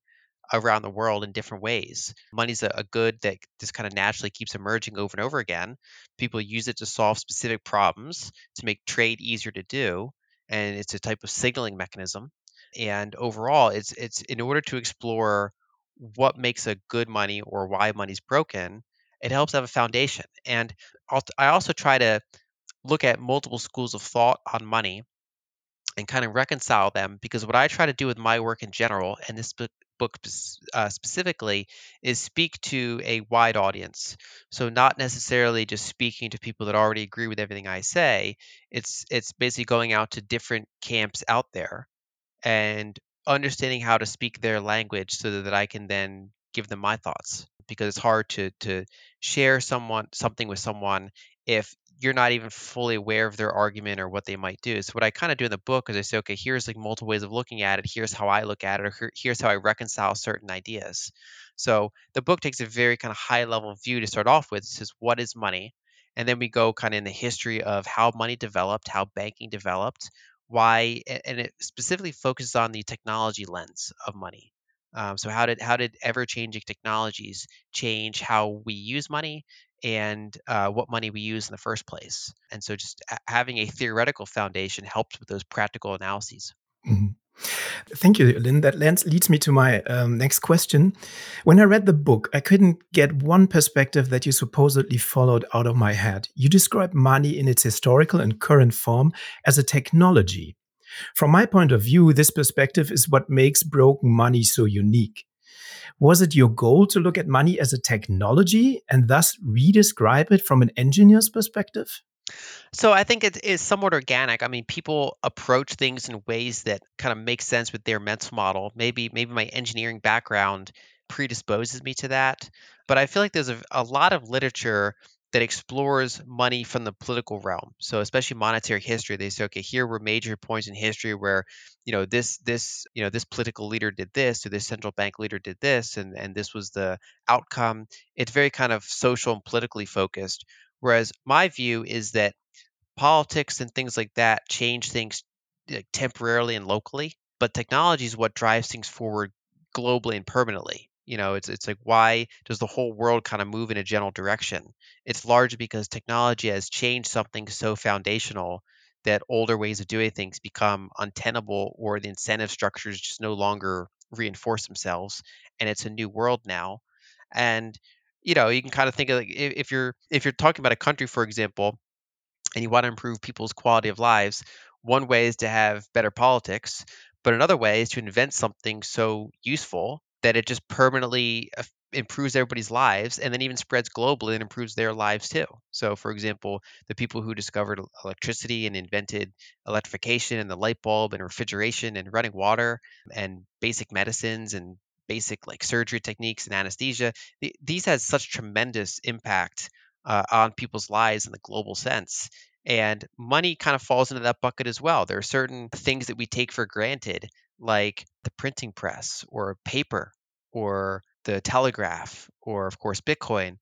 around the world in different ways? Money's a, a good that just kind of naturally keeps emerging over and over again. People use it to solve specific problems, to make trade easier to do, and it's a type of signaling mechanism. And overall, it's it's in order to explore what makes a good money or why money's broken, it helps have a foundation. And I also try to look at multiple schools of thought on money and kind of reconcile them because what I try to do with my work in general, and this book, uh, specifically, is speak to a wide audience. So not necessarily just speaking to people that already agree with everything I say. It's it's basically going out to different camps out there and understanding how to speak their language so that I can then give them my thoughts because it's hard to to share someone something with someone if you're not even fully aware of their argument or what they might do. So what I kind of do in the book is I say, okay, here's like multiple ways of looking at it. Here's how I look at it, or here's how I reconcile certain ideas. So the book takes a very kind of high level view to start off with. It says, what is money? And then we go kind of in the history of how money developed, how banking developed, why and it specifically focuses on the technology lens of money um, so how did how did ever changing technologies change how we use money and uh, what money we use in the first place and so just having a theoretical foundation helps with those practical analyses mm-hmm. Thank you, Lyn. That leads me to my um, next question. When I read the book, I couldn't get one perspective that you supposedly followed out of my head. You describe money in its historical and current form as a technology. From my point of view, this perspective is what makes broken money so unique. Was it your goal to look at money as a technology and thus redescribe it from an engineer's perspective? So I think it is somewhat organic. I mean, people approach things in ways that kind of make sense with their mental model. Maybe maybe my engineering background predisposes me to that, but I feel like there's a, a lot of literature that explores money from the political realm. So especially monetary history, they say, okay, here were major points in history where, you know, this this you know this political leader did this, or this central bank leader did this, and and this was the outcome. It's very kind of social and politically focused. Whereas my view is that politics and things like that change things like, temporarily and locally, but technology is what drives things forward globally and permanently. You know, it's it's like why does the whole world kind of move in a general direction? It's largely because technology has changed something so foundational that older ways of doing things become untenable or the incentive structures just no longer reinforce themselves and it's a new world now. And you know, you can kind of think of like if you're if you're talking about a country, for example, and you want to improve people's quality of lives, one way is to have better politics, but another way is to invent something so useful that it just permanently improves everybody's lives and then even spreads globally and improves their lives too. So, for example, the people who discovered electricity and invented electrification and the light bulb and refrigeration and running water and basic medicines and basic like surgery techniques and anesthesia, these had such tremendous impact uh, on people's lives in the global sense. And money kind of falls into that bucket as well. There are certain things that we take for granted, like the printing press or paper or the telegraph or, of course, Bitcoin.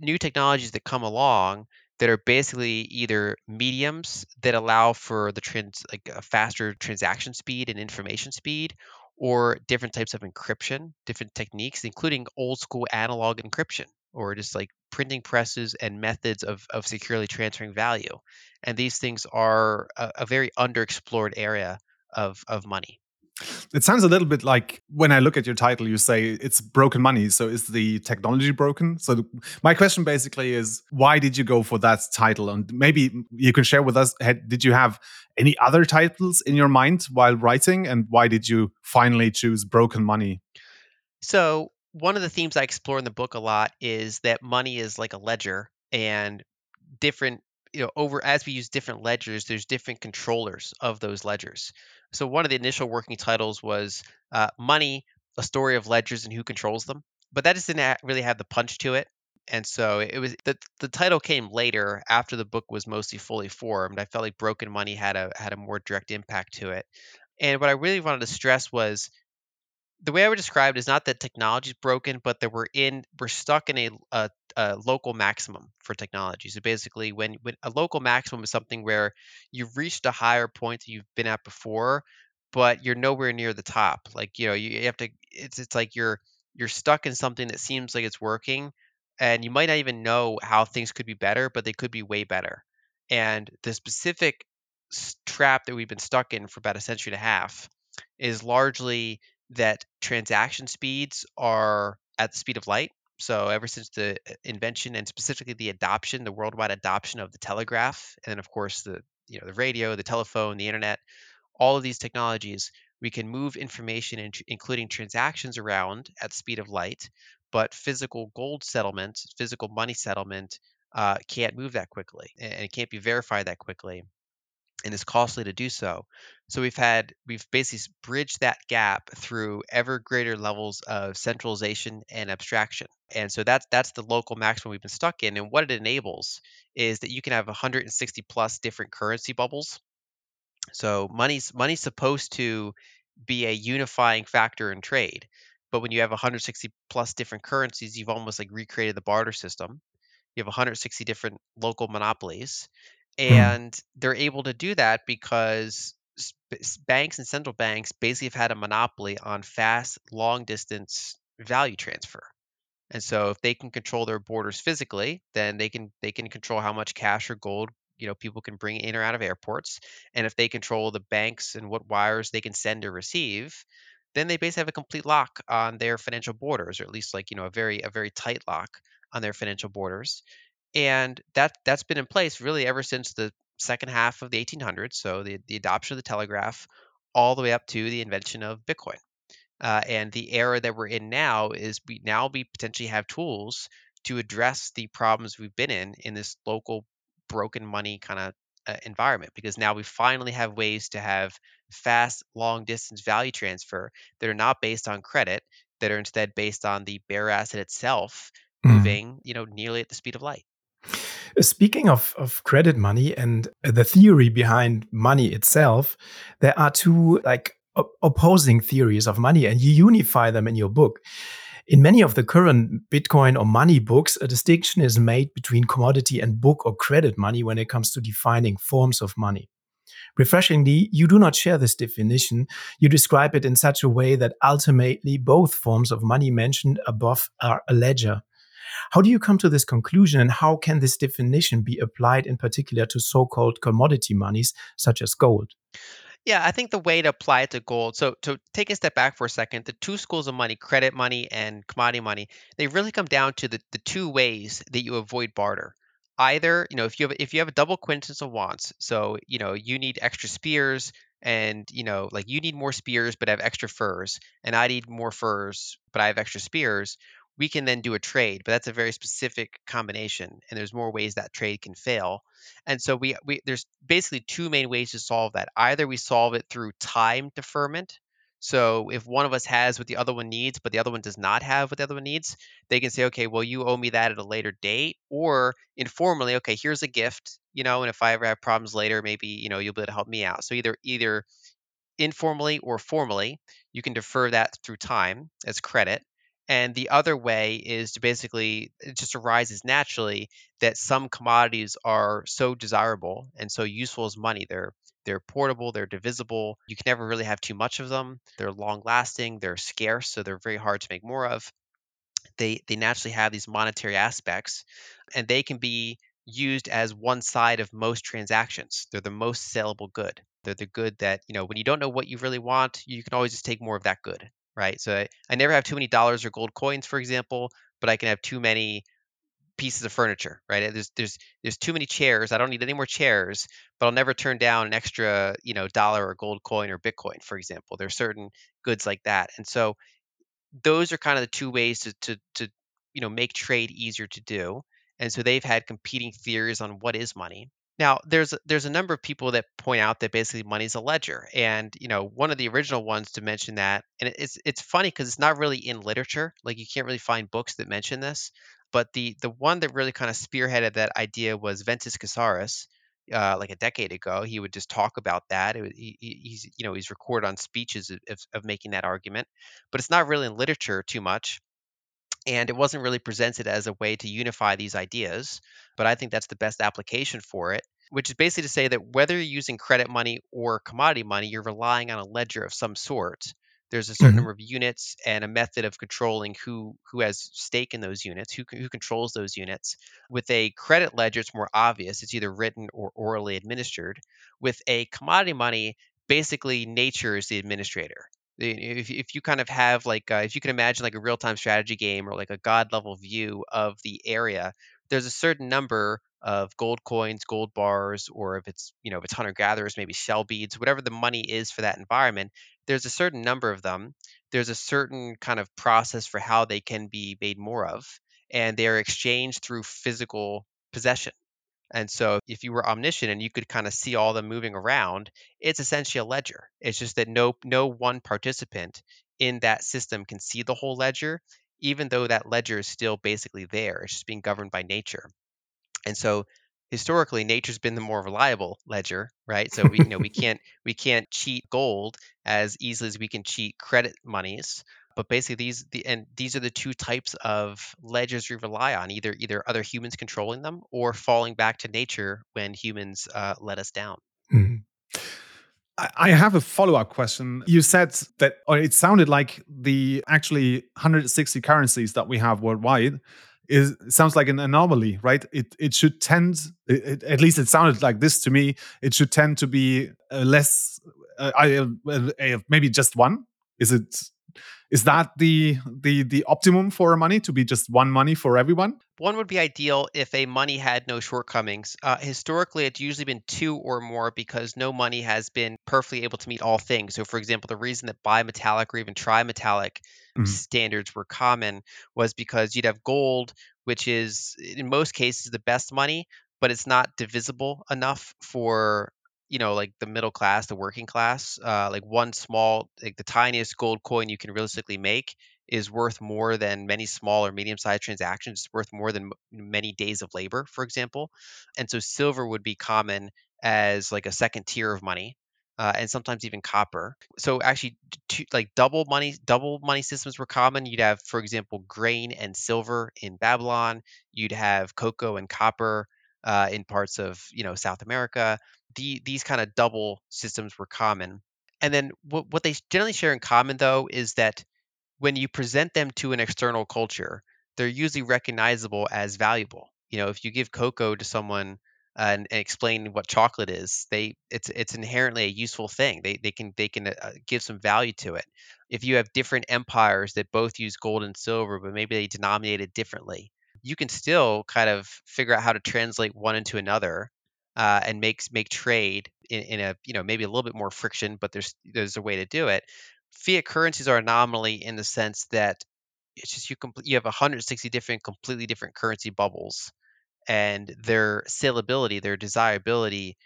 New technologies that come along that are basically either mediums that allow for the trans like a faster transaction speed and information speed or different types of encryption different techniques including old school analog encryption or just like printing presses and methods of, of securely transferring value. And these things are a, a very underexplored area of, of money. It sounds a little bit like when I look at your title, you say it's broken money. So is the technology broken? So the, my question basically is, why did you go for that title? And maybe you can share with us, had, did you have any other titles in your mind while writing? And why did you finally choose broken money? So one of the themes I explore in the book a lot is that money is like a ledger and different you know over as we use different ledgers there's different controllers of those ledgers. So one of the initial working titles was uh, money a story of ledgers and who controls them but that just didn't really have the punch to it. And so it was the, the title came later after the book was mostly fully formed. I felt like broken money had a had a more direct impact to it. And what i really wanted to stress was the way I would describe it is not that technology is broken, but that we're in we're stuck in a, a, a, local maximum for technology. So basically, when when a local maximum is something where you've reached a higher point that you've been at before, but you're nowhere near the top. Like you know, you, you have to. It's it's like you're you're stuck in something that seems like it's working, and you might not even know how things could be better, but they could be way better. And the specific trap that we've been stuck in for about a century and a half is largely that transaction speeds are at the speed of light. So ever since the uh, invention and specifically the adoption, the worldwide adoption of the telegraph, and then of course the you know the radio, the telephone, the internet, all of these technologies, we can move information, including transactions, around at the speed of light. But physical gold settlement, physical money settlement, uh, can't move that quickly, and it can't be verified that quickly and it's costly to do so. So we've had we've basically bridged that gap through ever greater levels of centralization and abstraction. And so that's that's the local maximum we've been stuck in. And what it enables is that you can have 160 plus different currency bubbles. So money's money's supposed to be a unifying factor in trade. But when you have 160 plus different currencies, you've almost like recreated the barter system. You have 160 different local monopolies Hmm. and they're able to do that because banks and central banks basically have had a monopoly on fast long distance value transfer. And so if they can control their borders physically then they can they can control how much cash or gold you know people can bring in or out of airports. And if they control the banks and what wires they can send or receive then they basically have a complete lock on their financial borders or at least like you know a very a very tight lock on their financial borders and that that's been in place really ever since the second half of the 1800s. So the the adoption of the telegraph, all the way up to the invention of Bitcoin. Uh, and the era that we're in now is we now we potentially have tools to address the problems we've been in in this local broken money kind of uh, environment because now we finally have ways to have fast long distance value transfer that are not based on credit that are instead based on the bare asset itself mm. moving you know nearly at the speed of light Uh, speaking of, of credit money and uh, the theory behind money itself, there are two like opposing theories of money, and you unify them in your book. In many of the current Bitcoin or money books, a distinction is made between commodity and book or credit money when it comes to defining forms of money. Refreshingly, you do not share this definition. You describe it in such a way that ultimately both forms of money mentioned above are a ledger. How do you come to this conclusion, and how can this definition be applied in particular to so called commodity monies such as gold? Yeah, I think the way to apply it to gold. So to take a step back for a second, the two schools of money, credit money and commodity money, they really come down to the, the two ways that you avoid barter. Either, you know, if you have if you have a double coincidence of wants, so you know, you need extra spears and you know, like you need more spears but I have extra furs, and I need more furs but I have extra spears, we can then do a trade, but that's a very specific combination, and there's more ways that trade can fail. And so we, we there's basically two main ways to solve that. Either we solve it through time deferment. So if one of us has what the other one needs, but the other one does not have what the other one needs, they can say, okay, well, you owe me that at a later date, or informally, okay, here's a gift, you know, and if I ever have problems later, maybe you know you'll be able to help me out. So either either informally or formally, you can defer that through time as credit. And the other way is to basically, it just arises naturally that some commodities are so desirable and so useful as money. They're they're portable, they're divisible. You can never really have too much of them. They're long lasting, they're scarce, so they're very hard to make more of. They they naturally have these monetary aspects and they can be used as one side of most transactions. They're the most saleable good. They're the good that, you know, when you don't know what you really want, you can always just take more of that good, right? So I, I never have too many dollars or gold coins, for example, but I can have too many pieces of furniture, right? There's there's there's too many chairs. I don't need any more chairs, but I'll never turn down an extra, you know, dollar or gold coin or Bitcoin, for example. There's certain goods like that. And so those are kind of the two ways to to to you know make trade easier to do. And so they've had competing theories on what is money. Now, there's there's a number of people that point out that basically money's a ledger, and you know one of the original ones to mention that, and it's it's funny because it's not really in literature, like you can't really find books that mention this, but the the one that really kind of spearheaded that idea was Wences Casares, uh, like a decade ago. He would just talk about that. Was, he, he's you know he's recorded on speeches of, of making that argument, but it's not really in literature too much and it wasn't really presented as a way to unify these ideas but i think that's the best application for it which is basically to say that whether you're using credit money or commodity money you're relying on a ledger of some sort. There's a certain mm-hmm. number of units and a method of controlling who who has stake in those units who, who controls those units. With a credit ledger it's more obvious it's either written or orally administered. With a commodity money basically nature is the administrator if, if you kind of have like uh, if you can imagine like a real-time strategy game or like a god level view of the area there's a certain number of gold coins gold bars or if it's you know if it's hunter gatherers maybe shell beads whatever the money is for that environment there's a certain number of them. There's a certain kind of process for how they can be made more of and they're exchanged through physical possession and so if you were omniscient and you could kind of see all them moving around, it's essentially a ledger. It's just that no no one participant in that system can see the whole ledger, even though that ledger is still basically there. It's just being governed by nature. And so historically nature's been the more reliable ledger, right? So we you know we can't we can't cheat gold as easily as we can cheat credit monies but basically these the and these are the two types of ledgers we rely on either either other humans controlling them or falling back to nature when humans uh, let us down mm-hmm. I have a follow-up question. You said that, or it sounded like the actually 160 currencies that we have worldwide is sounds like an anomaly, right? It it should tend, it, at least it sounded like this to me. It should tend to be less, uh, uh, maybe just one. Is it is that the the the optimum for money to be just one money for everyone? One would be ideal if a money had no shortcomings. Uh, historically it's usually been two or more because no money has been perfectly able to meet all things. So for example the reason that bimetallic or even trimetallic mm-hmm. standards were common was because you'd have gold which is in most cases the best money but it's not divisible enough for you know like the middle class the working class uh, like one small like the tiniest gold coin you can realistically make is worth more than many small or medium sized transactions. It's worth more than many days of labor for example. And so silver would be common as like a second tier of money uh, and sometimes even copper. So actually two, like double money double money systems were common. You'd have for example grain and silver in babylon. You'd have cocoa and copper uh, in parts of you know South America. The, these kind of double systems were common. And then what, what they generally share in common though is that when you present them to an external culture, they're usually recognizable as valuable. You know, if you give cocoa to someone and, and, explain what chocolate is, they it's it's inherently a useful thing. They they can they can uh, give some value to it. If you have different empires that both use gold and silver, but maybe they denominate it differently, you can still kind of figure out how to translate one into another uh, and make make trade in, in, a you know maybe a little bit more friction, but there's there's a way to do it. Fiat currencies are anomaly in the sense that it's just you you have 160 different completely different currency bubbles and their saleability their desirability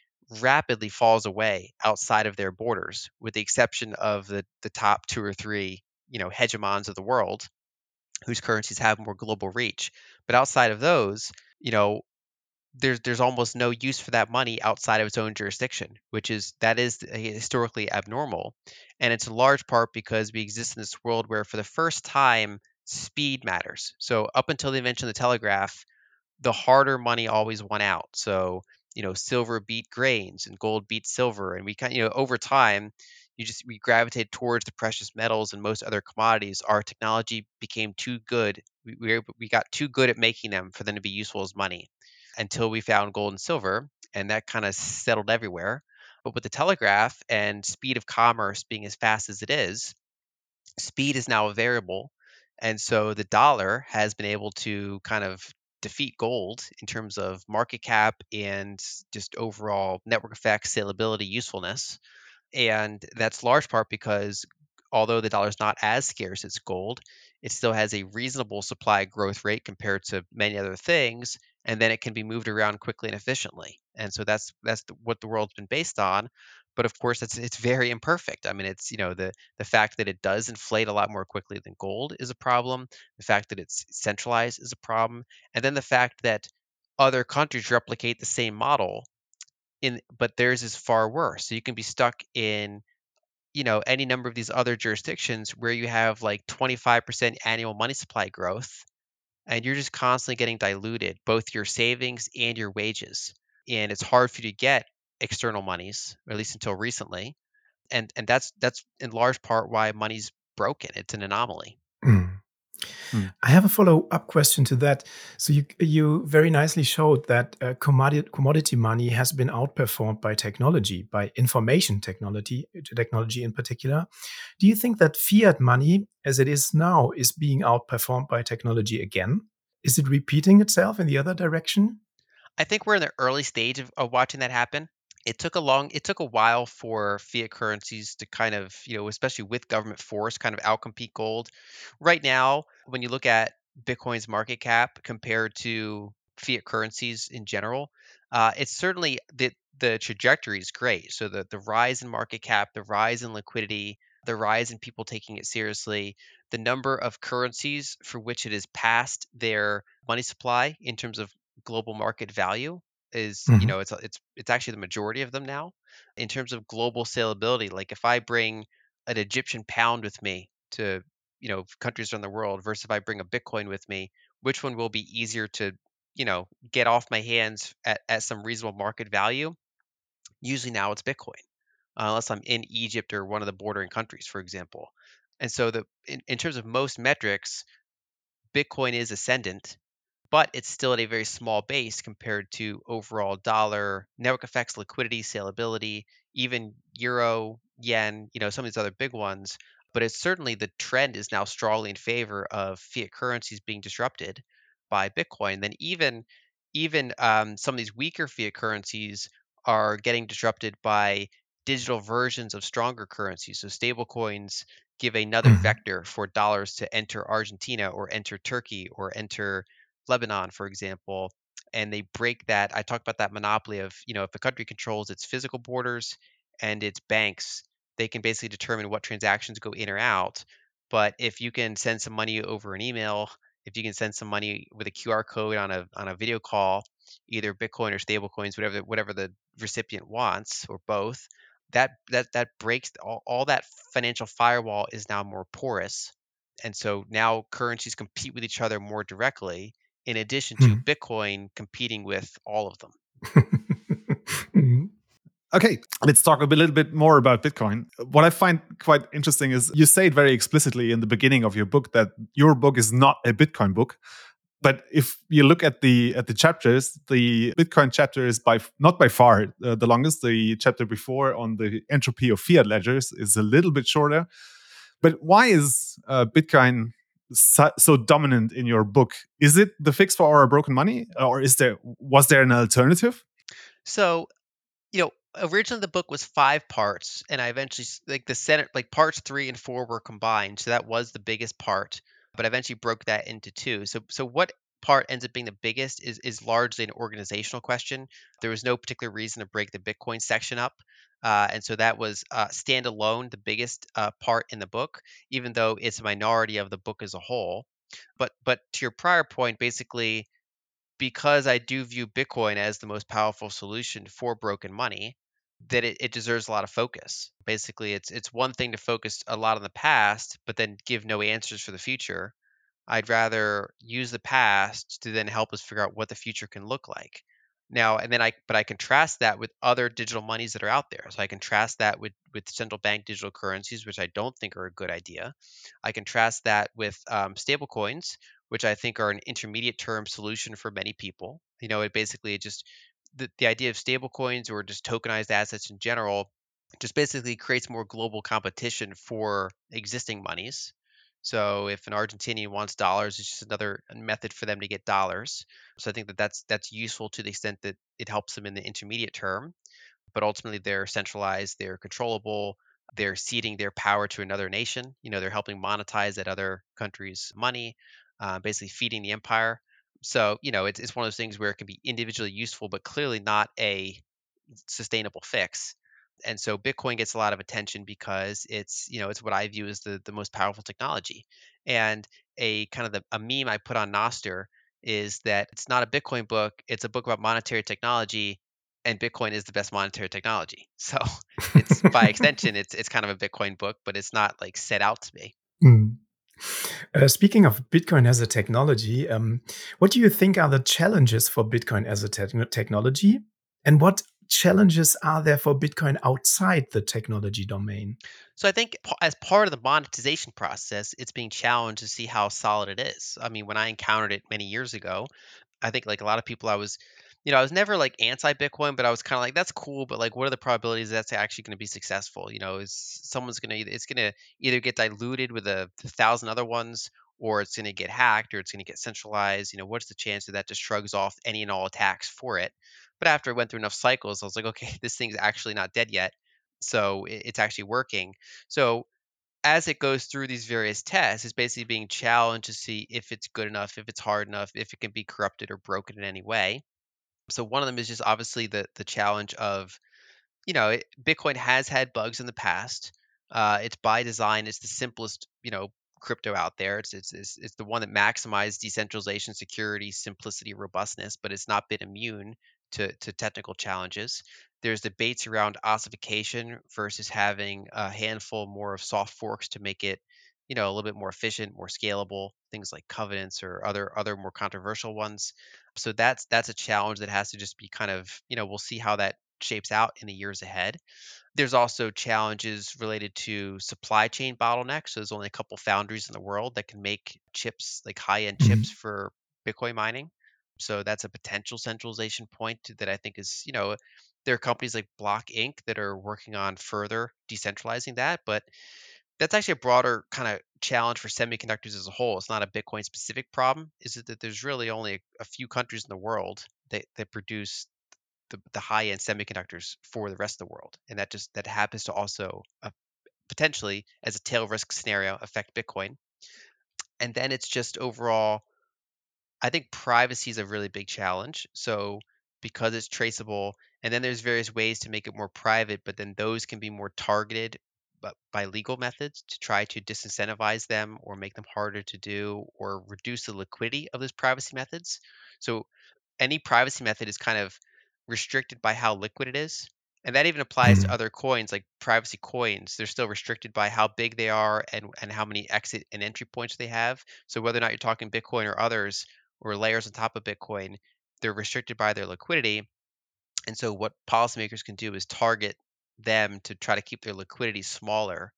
rapidly falls away outside of their borders with the exception of the the top two or three you know hegemons of the world whose currencies have more global reach but outside of those you know there's there's almost no use for that money outside of its own jurisdiction, which is that is uh, historically abnormal, and it's in large part because we exist in this world where for the first time speed matters. So up until the invention of the telegraph, the harder money always won out. So you know silver beat grains and gold beat silver, and we kind you know over time you just we gravitate towards the precious metals and most other commodities. Our technology became too good. We, we, we got too good at making them for them to be useful as money until we found gold and silver, and that kind of settled everywhere. But with the telegraph and speed of commerce being as fast as it is, speed is now a variable. And so the dollar has been able to kind of defeat gold in terms of market cap and just overall network effect, salability, usefulness. And that's large part because although the dollar is not as scarce as gold, it still has a reasonable supply growth rate compared to many other things and then it can be moved around quickly and efficiently. And so that's that's what the world's been based on. But of course, it's it's very imperfect. I mean, it's you know the the fact that it does inflate a lot more quickly than gold is a problem. The fact that it's centralized is a problem, and then the fact that other countries replicate the same model, in but theirs is far worse. So you can be stuck in you know any number of these other jurisdictions where you have like 25% annual money supply growth and you're just constantly getting diluted, both your savings and your wages. And it's hard for you to get external monies, at least until recently. And and that's that's in large part why money's broken. It's an anomaly. Mm. Mm. I have a follow up question to that. So you you very nicely showed that uh, commodity commodity money has been outperformed by technology, by information technology, technology in particular. Do you think that fiat money, as it is now, is being outperformed by technology again? Is it repeating itself in the other direction? I think we're in the early stage of, of watching that happen it took a long it took a while for fiat currencies to kind of you know especially with government force kind of outcompete gold. Right now when you look at bitcoin's market cap compared to fiat currencies in general uh, it's certainly the the trajectory is great. So the the rise in market cap the rise in liquidity the rise in people taking it seriously the number of currencies for which it has passed their money supply in terms of global market value is you mm-hmm. know it's it's it's actually the majority of them now. In terms of global saleability like if i bring an egyptian pound with me to you know countries around the world versus if i bring a bitcoin with me which one will be easier to you know get off my hands at, at some reasonable market value? Usually now it's bitcoin uh, unless i'm in egypt or one of the bordering countries for example. And so the in, in terms of most metrics bitcoin is ascendant but it's still at a very small base compared to overall dollar network effects, liquidity, saleability, even euro, yen, you know, some of these other big ones. But it's certainly the trend is now strongly in favor of fiat currencies being disrupted by Bitcoin. Then even even um, some of these weaker fiat currencies are getting disrupted by digital versions of stronger currencies. So stablecoins give another mm-hmm. vector for dollars to enter Argentina or enter Turkey or enter Lebanon, for example, and they break that. I talked about that monopoly of, you know, if a country controls its physical borders and its banks, they can basically determine what transactions go in or out. But if you can send some money over an email, if you can send some money with a QR code on a on a video call, either Bitcoin or stablecoins, whatever whatever the recipient wants, or both, that that that breaks all, all that financial firewall is now more porous, and so now currencies compete with each other more directly, in addition to hmm. Bitcoin competing with all of them. mm-hmm. Okay, let's talk a little bit more about Bitcoin. What I find quite interesting is you say it very explicitly in the beginning of your book that your book is not a Bitcoin book. But if you look at the at the chapters, the Bitcoin chapter is by not by far uh, the longest. The chapter before on the entropy of fiat ledgers is a little bit shorter. But why is uh, Bitcoin so, so, dominant in your book is it the fix for our broken money uh, or is there was there an alternative so you know originally the book was five parts and i eventually like the senate like parts three and four were combined so that was the biggest part but I eventually broke that into two. So so what part ends up being the biggest is is largely an organizational question. There was no particular reason to break the Bitcoin section up. Uh, and so that was uh, standalone, the biggest uh, part in the book, even though it's a minority of the book as a whole. But but to your prior point, basically, because I do view Bitcoin as the most powerful solution for broken money, that it, it deserves a lot of focus. Basically, it's it's one thing to focus a lot on the past, but then give no answers for the future. I'd rather use the past to then help us figure out what the future can look like. Now, and then I, but I contrast that with other digital monies that are out there. So I contrast that with with central bank digital currencies, which I don't think are a good idea. I contrast that with um, stable coins, which I think are an intermediate term solution for many people. You know, it basically it just the, the idea of stable coins or just tokenized assets in general just basically creates more global competition for existing monies so if an Argentinian wants dollars, it's just another method for them to get dollars. So I think that that's that's useful to the extent that it helps them in the intermediate term, but ultimately they're centralized, they're controllable, they're ceding their power to another nation. You know, they're helping monetize that other country's money, uh, basically feeding the empire. So you know, it's it's one of those things where it can be individually useful, but clearly not a sustainable fix and so Bitcoin gets a lot of attention because it's you know it's what I view as the the most powerful technology. And a kind of the, a meme I put on Nostr is that it's not a Bitcoin book; it's a book about monetary technology, and Bitcoin is the best monetary technology. So it's by extension, it's it's kind of a Bitcoin book, but it's not like set out to be. Mm. Uh, speaking of Bitcoin as a technology, um, what do you think are the challenges for Bitcoin as a te technology? And what challenges are there for Bitcoin outside the technology domain? So I think as part of the monetization process, it's being challenged to see how solid it is. I mean, when I encountered it many years ago, I think like a lot of people, I was, you know, I was never like anti Bitcoin, but I was kind of like, that's cool, but like, what are the probabilities that's actually going to be successful? You know, is someone's going to, it's going to either get diluted with a, thousand other ones, or it's going to get hacked, or it's going to get centralized. You know, what's the chance that that just shrugs off any and all attacks for it? But after I went through enough cycles, I was like, okay, this thing's actually not dead yet. So it's actually working. So as it goes through these various tests, it's basically being challenged to see if it's good enough, if it's hard enough, if it can be corrupted or broken in any way. So one of them is just obviously the the challenge of, you know, it, Bitcoin has had bugs in the past. Uh, it's by design. It's the simplest, you know, crypto out there. It's, it's it's it's the one that maximized decentralization, security, simplicity, robustness, but it's not been immune to, to technical challenges. There's debates around ossification versus having a handful more of soft forks to make it, you know, a little bit more efficient, more scalable. Things like covenants or other other more controversial ones. So that's that's a challenge that has to just be kind of, you know, we'll see how that shapes out in the years ahead. There's also challenges related to supply chain bottlenecks. So there's only a couple foundries in the world that can make chips, like high end mm-hmm. chips for Bitcoin mining. So that's a potential centralization point that I think is, you know, there are companies like Block Inc. that are working on further decentralizing that, but that's actually a broader kind of challenge for semiconductors as a whole. It's not a Bitcoin specific problem. Is it that there's really only a, a few countries in the world that, that produce the, the high end semiconductors for the rest of the world, and that just that happens to also uh, potentially as a tail risk scenario affect Bitcoin. And then it's just overall I think privacy is a really big challenge. So because it's traceable, and then there's various ways to make it more private, but then those can be more targeted but by legal methods to try to disincentivize them or make them harder to do or reduce the liquidity of those privacy methods. So any privacy method is kind of restricted by how liquid it is. And that even applies mm-hmm. to other coins like privacy coins. They're still restricted by how big they are and, and how many exit and entry points they have. So whether or not you're talking Bitcoin or others, or layers on top of Bitcoin, they're restricted by their liquidity. And so, what policymakers can do is target them to try to keep their liquidity smaller,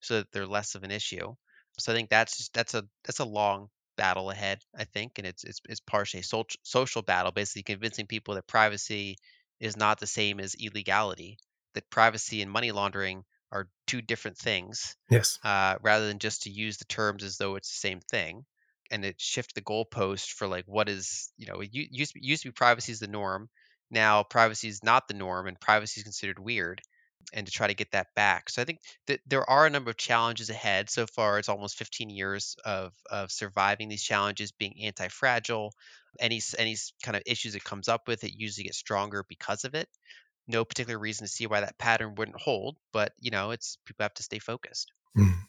so that they're less of an issue. So I think that's just, that's a that's a long battle ahead. I think, and it's it's, it's partially a social social battle, basically convincing people that privacy is not the same as illegality. That privacy and money laundering are two different things. Yes. Uh, rather than just to use the terms as though it's the same thing and it shift the goalpost for like what is you know it used, used to be privacy is the norm now privacy is not the norm and privacy is considered weird and to try to get that back. So I think that there are a number of challenges ahead. So far, it's almost 15 years of of surviving these challenges, being anti-fragile. Any any kind of issues it comes up with, it usually gets stronger because of it. No particular reason to see why that pattern wouldn't hold, but you know, it's people have to stay focused. Mm.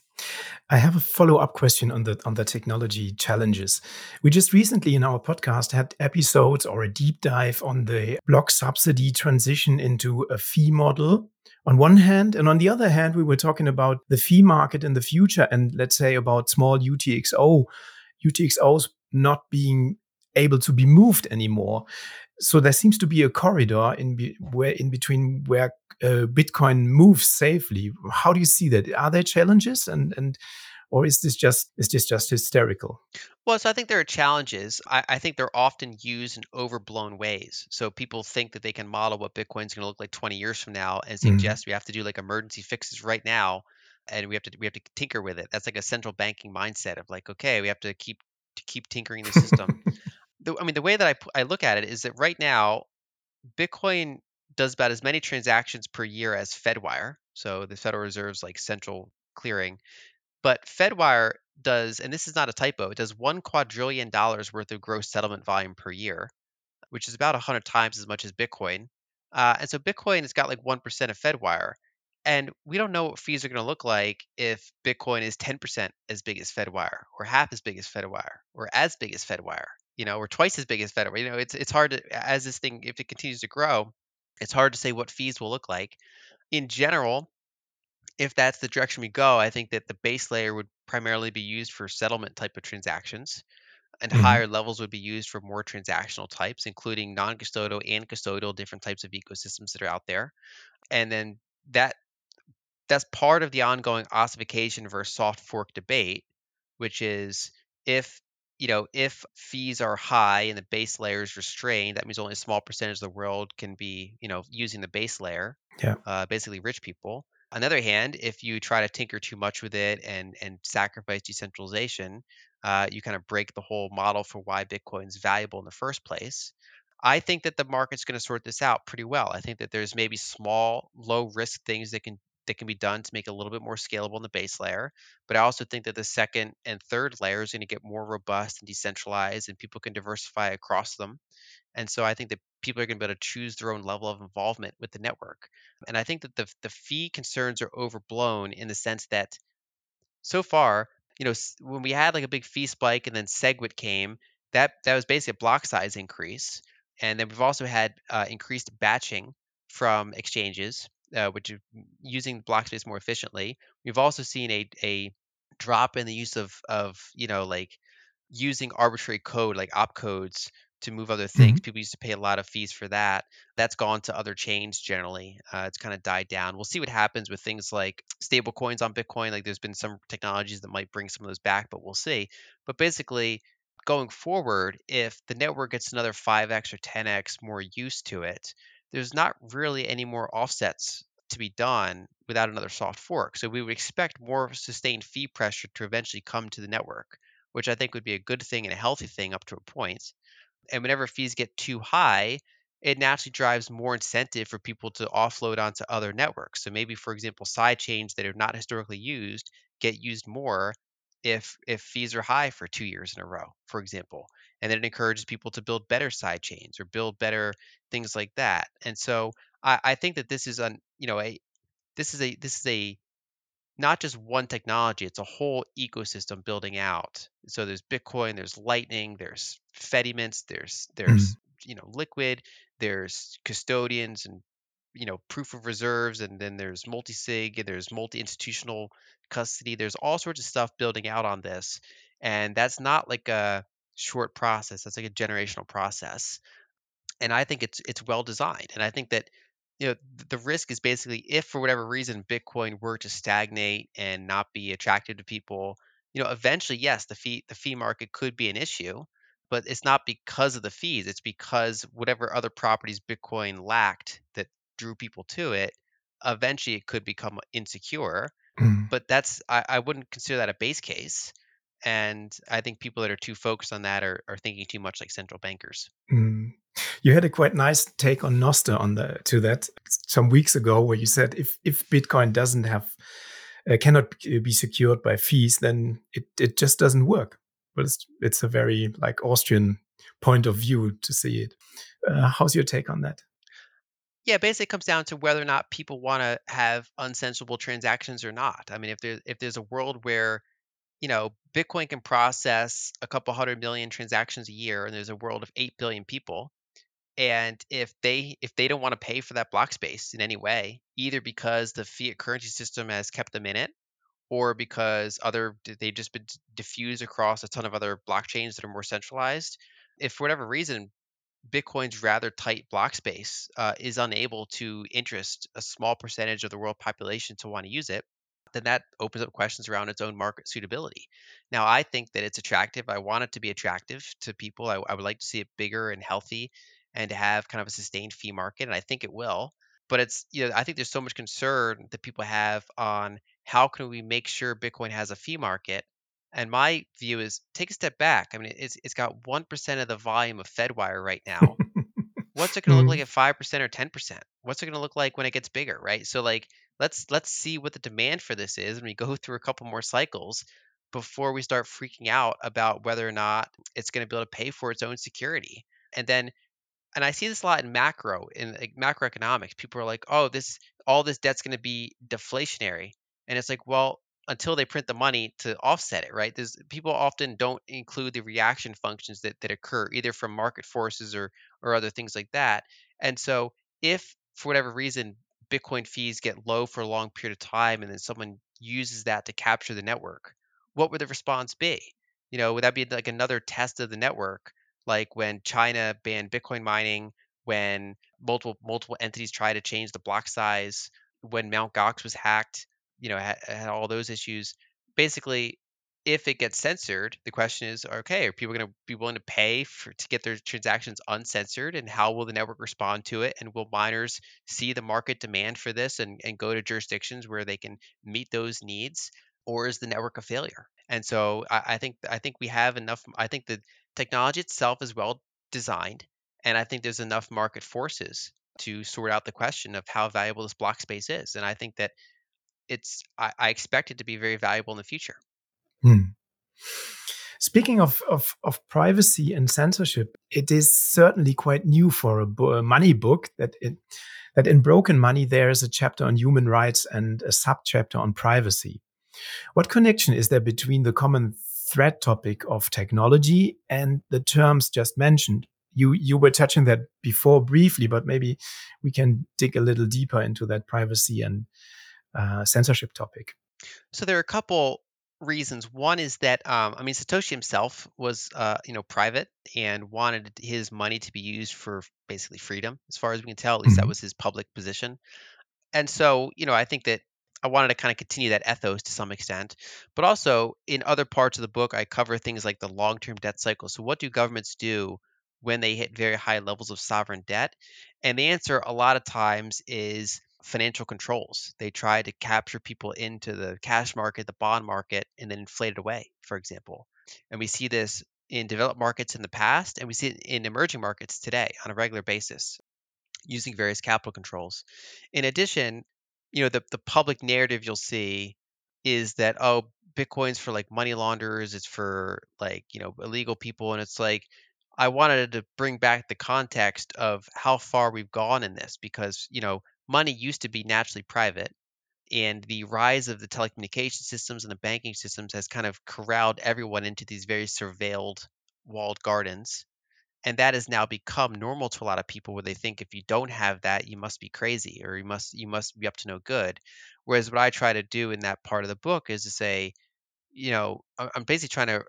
I have a follow-up question on the on the technology challenges. We just recently in our podcast had episodes or a deep dive on the block subsidy transition into a fee model on one hand, and on the other hand, we were talking about the fee market in the future, and let's say about small UTXO, UTXOs not being able to be moved anymore. So there seems to be a corridor in be, where in between where uh, Bitcoin moves safely. How do you see that? Are there challenges and and or is this just is this just hysterical? Well, so I think there are challenges. I, I think they're often used in overblown ways. So people think that they can model what Bitcoin's going to look like 20 years from now and Mhm. suggest we have to do like emergency fixes right now, and we have to we have to tinker with it. That's like a central banking mindset of like, okay, we have to keep to keep tinkering the system. The, I mean, the way that I look at it is that right now, Bitcoin does about as many transactions per year as Fedwire. So the Federal Reserve's like central clearing. But Fedwire does, and this is not a typo, it does one quadrillion dollars worth of gross settlement volume per year, which is about 100 times as much as Bitcoin. Uh, and so Bitcoin has got like 1% of Fedwire. And we don't know what fees are going to look like if Bitcoin is 10% as big as Fedwire, or half as big as Fedwire, or as big as Fedwire, you know, or twice as big as Fedwire. You know, it's it's hard to as this thing if it continues to grow, it's hard to say what fees will look like. In general, if that's the direction we go, I think that the base layer would primarily be used for settlement type of transactions, and Mhm. higher levels would be used for more transactional types, including non-custodial and custodial different types of ecosystems that are out there. And then that that's part of the ongoing ossification versus soft fork debate, which is if you know if fees are high and the base layer is restrained, that means only a small percentage of the world can be you know using the base layer, Yeah. uh, basically rich people. On the other hand, if you try to tinker too much with it and and sacrifice decentralization, uh, you kind of break the whole model for why Bitcoin's valuable in the first place. I think that the market's going to sort this out pretty well. I think that there's maybe small, low risk things that can that can be done to make it a little bit more scalable in the base layer. But I also think that the second and third layer is going to get more robust and decentralized, and people can diversify across them. And so I think that people are going to be able to choose their own level of involvement with the network. And I think that the the fee concerns are overblown in the sense that so far, you know, when we had like a big fee spike and then SegWit came, that that was basically a block size increase, and then we've also had uh, increased batching from exchanges, uh, which are using block space more efficiently. We've also seen a a drop in the use of of you know like using arbitrary code like opcodes to move other things. Mhm. People used to pay a lot of fees for that. That's gone to other chains generally. Uh, it's kind of died down. We'll see what happens with things like stable coins on Bitcoin. Like there's been some technologies that might bring some of those back, but we'll see. But basically, going forward, if the network gets another 5x or 10x more use to it, there's not really any more offsets to be done without another soft fork. So we would expect more sustained fee pressure to eventually come to the network, which I think would be a good thing and a healthy thing up to a point. and whenever fees get too high, it naturally drives more incentive for people to offload onto other networks. So maybe, for example, side chains that are not historically used get used more if if fees are high for two years in a row, for example. And then it encourages people to build better side chains or build better things like that. And so I, I think that this is an you know a this is a this is a not just one technology, it's a whole ecosystem building out. So there's Bitcoin, there's Lightning, there's Fedimints, there's there's Mhm. you know Liquid, there's custodians and you know proof of reserves, and then there's multi-sig, and there's multi-institutional custody. There's all sorts of stuff building out on this, and that's not like a short process. That's like a generational process and I think it's it's well designed. And I think that you know the risk is basically if for whatever reason Bitcoin were to stagnate and not be attractive to people, you know, eventually yes, the fee the fee market could be an issue, but it's not because of the fees. It's because whatever other properties Bitcoin lacked that drew people to it, eventually it could become insecure. Mhm. But that's I, I wouldn't consider that a base case. And I think people that are too focused on that are, are thinking too much like central bankers. Mm. You had a quite nice take on Nostr on the to that some weeks ago, where you said if if Bitcoin doesn't have uh, cannot be secured by fees, then it it just doesn't work. But it's it's a very like Austrian point of view to see it. Uh, how's your take on that? Yeah, basically it comes down to whether or not people want to have uncensorable transactions or not. I mean, if there if there's a world where you know Bitcoin can process a couple hundred million transactions a year, and there's a world of eight billion people, and if they if they don't want to pay for that block space in any way, either because the fiat currency system has kept them in it, or because other they've just been diffused across a ton of other blockchains that are more centralized. If for whatever reason Bitcoin's rather tight block space uh, is unable to interest a small percentage of the world population to want to use it, then that opens up questions around its own market suitability. Now, I think that it's attractive. I want it to be attractive to people. I, I would like to see it bigger and healthy and to have kind of a sustained fee market, and I think it will. But it's you know I think there's so much concern that people have on how can we make sure Bitcoin has a fee market. And my view is take a step back. I mean, it's it's got one percent of the volume of FedWire right now. What's it going to look like Mm. at five percent or ten percent? What's it going to look like when it gets bigger, right? So like let's let's see what the demand for this is, and we go through a couple more cycles before we start freaking out about whether or not it's going to be able to pay for its own security. And then and I see this a lot in macro in like macroeconomics. People are like, "Oh, this all this debt's going to be deflationary," and it's like, well, until they print the money to offset it, right? There's people often don't include the reaction functions that that occur either from market forces or or other things like that. And so, if for whatever reason Bitcoin fees get low for a long period of time, and then someone uses that to capture the network, what would the response be? You know, would that be like another test of the network? like when China banned Bitcoin mining, when multiple multiple entities tried to change the block size, when Mt. Gox was hacked, you know, had, had all those issues. Basically, if it gets censored, the question is, okay, are people going to be willing to pay for to get their transactions uncensored, and how will the network respond to it? And will miners see the market demand for this and, and go to jurisdictions where they can meet those needs, or is the network a failure? And so I, I think I think we have enough. I think the technology itself is well designed, and I think there's enough market forces to sort out the question of how valuable this block space is. And I think that it's I, I expect it to be very valuable in the future. Hmm. Speaking of, of, of privacy and censorship, it is certainly quite new for a, bo- a money book that it, that in Broken Money there is a chapter on human rights and a subchapter on privacy. What connection is there between the common thread topic of technology and the terms just mentioned? You you were touching that before briefly, but maybe we can dig a little deeper into that privacy and uh, censorship topic. So there are a couple reasons. One is that um, I mean Satoshi himself was uh, you know private and wanted his money to be used for basically freedom, as far as we can tell. At least that Mhm. was his public position. And so you know I think that I wanted to kind of continue that ethos to some extent, but also in other parts of the book I cover things like the long-term debt cycle. So what do governments do when they hit very high levels of sovereign debt? And the answer a lot of times is financial controls. They try to capture people into the cash market, the bond market, and then inflate it away, for example. And we see this in developed markets in the past, and we see it in emerging markets today on a regular basis using various capital controls. In addition, you know, the, the public narrative you'll see is that, oh, Bitcoin's for like money launderers, it's for like, you know, illegal people. And it's like, I wanted to bring back the context of how far we've gone in this because, you know, money used to be naturally private. And the rise of the telecommunication systems and the banking systems has kind of corralled everyone into these very surveilled walled gardens and that has now become normal to a lot of people where they think if you don't have that you must be crazy or you must you must be up to no good whereas what i try to do in that part of the book is to say you know i'm basically trying to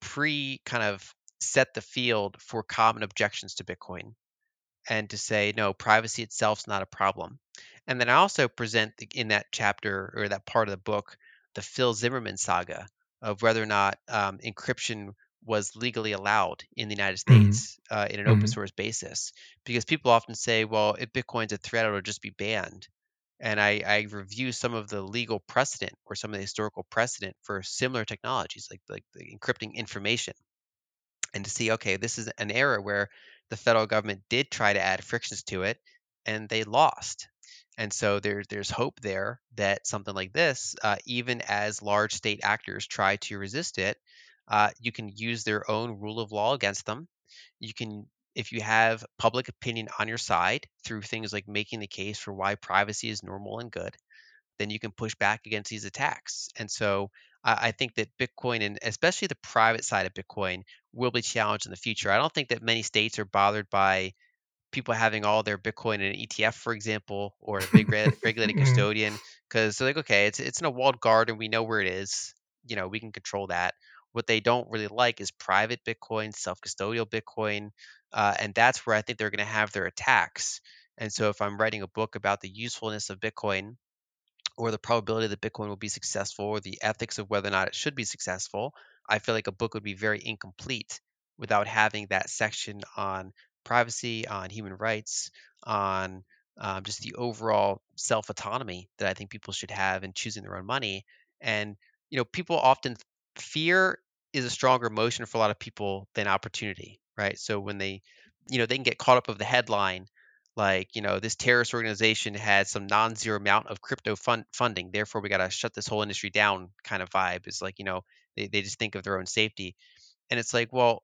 pre kind of set the field for common objections to bitcoin and to say no privacy itself is not a problem and then i also present in that chapter or that part of the book the Phil Zimmermann saga of whether or not um, encryption was legally allowed in the united Mhm. states uh, in an open Mhm. source basis because people often say well if bitcoin's a threat it'll just be banned and I, I review some of the legal precedent or some of the historical precedent for similar technologies like like the encrypting information and to see okay this is an era where the federal government did try to add frictions to it, and they lost. And so there's there's hope there that something like this, uh, even as large state actors try to resist it, uh, you can use their own rule of law against them. You can, if you have public opinion on your side through things like making the case for why privacy is normal and good, then you can push back against these attacks. And so I, I think that Bitcoin and especially the private side of Bitcoin will be challenged in the future. I don't think that many states are bothered by people having all their Bitcoin in an ETF, for example, or a big re- regulated Mm. custodian, because they're like, okay, it's it's in a walled garden, we know where it is, you know, we can control that. What they don't really like is private Bitcoin, self-custodial Bitcoin, uh, and that's where I think they're going to have their attacks. And so, if I'm writing a book about the usefulness of Bitcoin, or the probability that Bitcoin will be successful or the ethics of whether or not it should be successful, I feel like a book would be very incomplete without having that section on privacy, on human rights, on um, just the overall self autonomy that I think people should have in choosing their own money. And, you know, people often fear is a stronger emotion for a lot of people than opportunity, right? So when they, you know, they can get caught up of the headline like you know this terrorist organization had some non-zero amount of crypto fund funding therefore we got to shut this whole industry down kind of vibe is like you know they, they just think of their own safety. And it's like well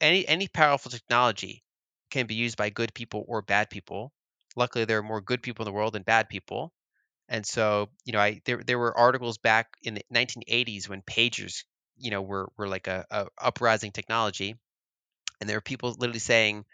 any any powerful technology can be used by good people or bad people. Luckily there are more good people in the world than bad people. And so you know i there, there were articles back in the 1980s when pagers you know were were like a, a uprising technology. And there were people literally saying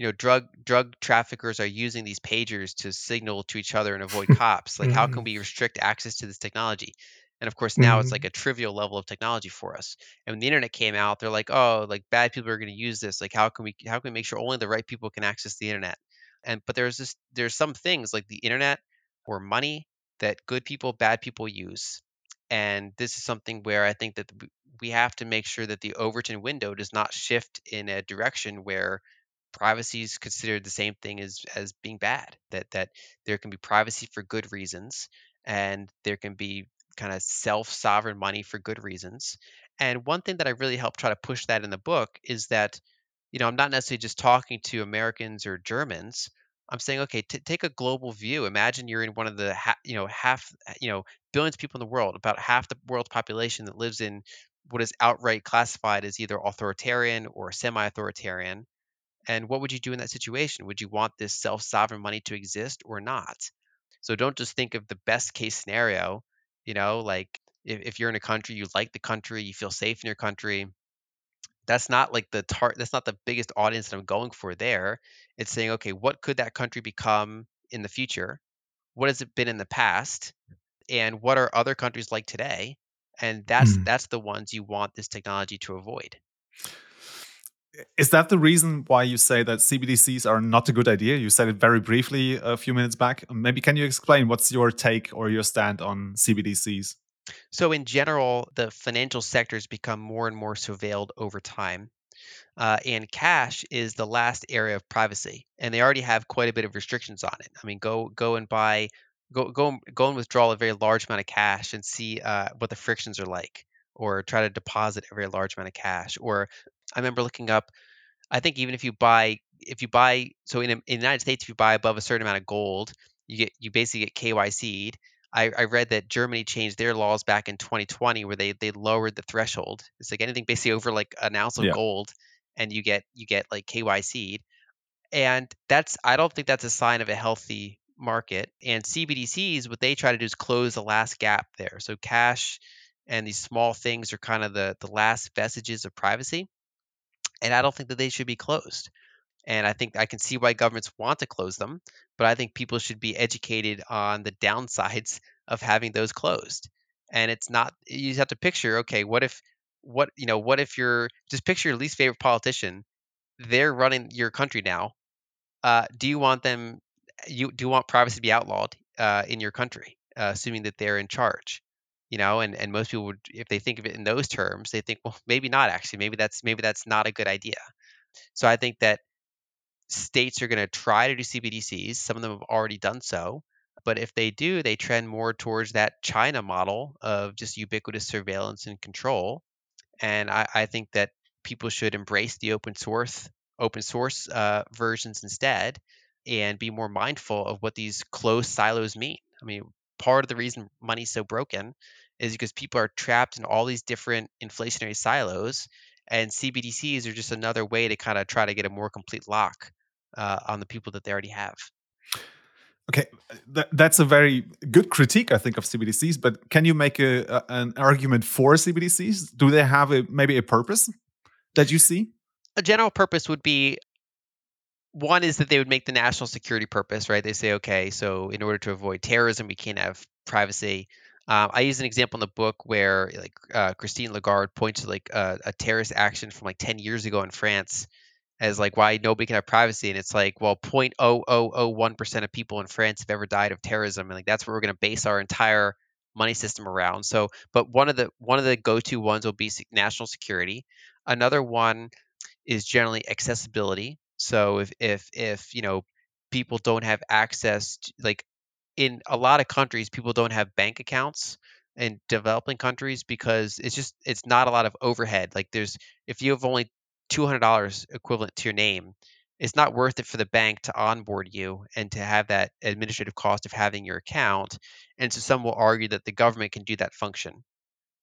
you know drug drug traffickers are using these pagers to signal to each other and avoid cops like how can Mhm. we restrict access to this technology? And of course now it's like a trivial level of technology for us. And when the internet came out they're like oh like bad people are going to use this. Like how can we how can we make sure only the right people can access the internet? And but there's this there's some things like the internet or money that good people bad people use. And this is something where i think that we have to make sure that the overton window does not shift in a direction where privacy is considered the same thing as as being bad that that there can be privacy for good reasons and there can be kind of self-sovereign money for good reasons and one thing that i really help try to push that in the book is that you know i'm not necessarily just talking to americans or germans i'm saying okay t- take a global view imagine you're in one of the ha- you know half you know billions of people in the world about half the world's population that lives in what is outright classified as either authoritarian or semi-authoritarian and what would you do in that situation? Would you want this self sovereign money to exist or not? So don't just think of the best case scenario, you know, like if, if you're in a country, you like the country, you feel safe in your country. That's not like the tar- that's not the biggest audience that I'm going for there. It's saying, okay, what could that country become in the future? What has it been in the past? And what are other countries like today? And that's Mm. that's the ones you want this technology to avoid. Is that the reason why you say that CBDCs are not a good idea? You said it very briefly a few minutes back. Maybe can you explain what's your take or your stand on CBDCs? So, in general, the financial sector has become more and more surveilled over time. Uh, and cash is the last area of privacy, and they already have quite a bit of restrictions on it. I mean, go go and buy, go go go and withdraw a very large amount of cash and see uh, what the frictions are like, or try to deposit a very large amount of cash. Or I remember looking up I think even if you buy if you buy so in, in the United States if you buy above a certain amount of gold, you get you basically get KYC'd. I, I read that Germany changed their laws back in 2020 where they they lowered the threshold. It's like anything basically over like an ounce of Yeah. gold and you get you get like KYC'd. And that's I don't think that's a sign of a healthy market. And CBDCs, what they try to do is close the last gap there. So cash and these small things are kind of the the last vestiges of privacy. And I don't think that they should be closed. And I think I can see why governments want to close them, but I think people should be educated on the downsides of having those closed. And it's not you just have to picture, okay, what if what you know, what if you're just picture your least favorite politician, they're running your country now. Uh, do you want them you do you want privacy to be outlawed uh, in your country, uh, assuming that they're in charge? You know, and, and most people would if they think of it in those terms, they think, well, maybe not actually. Maybe that's maybe that's not a good idea. So I think that states are going to try to do CBDCs. Some of them have already done so. But if they do, they trend more towards that China model of just ubiquitous surveillance and control. And I, I think that people should embrace the open source open source uh, versions instead and be more mindful of what these closed silos mean. I mean, part of the reason money's so broken is because people are trapped in all these different inflationary silos, and CBDCs are just another way to kind of try to get a more complete lock uh, on the people that they already have. Okay, Th- that's a very good critique, I think, of CBDCs. But can you make a, a, an argument for CBDCs? Do they have a maybe a purpose that you see? A general purpose would be one is that they would make the national security purpose, right? They say, okay, so in order to avoid terrorism, we can't have privacy. Um, I use an example in the book where like uh, Christine Lagarde points to like uh, a terrorist action from like 10 years ago in France as like why nobody can have privacy and it's like well 0.0001% of people in france have ever died of terrorism and like that's what we're going to base our entire money system around so but one of the one of the go-to ones will be national security another one is generally accessibility so if if if you know people don't have access to, like in a lot of countries people don't have bank accounts in developing countries because it's just it's not a lot of overhead like there's if you have only $200 equivalent to your name, it's not worth it for the bank to onboard you and to have that administrative cost of having your account. And so some will argue that the government can do that function,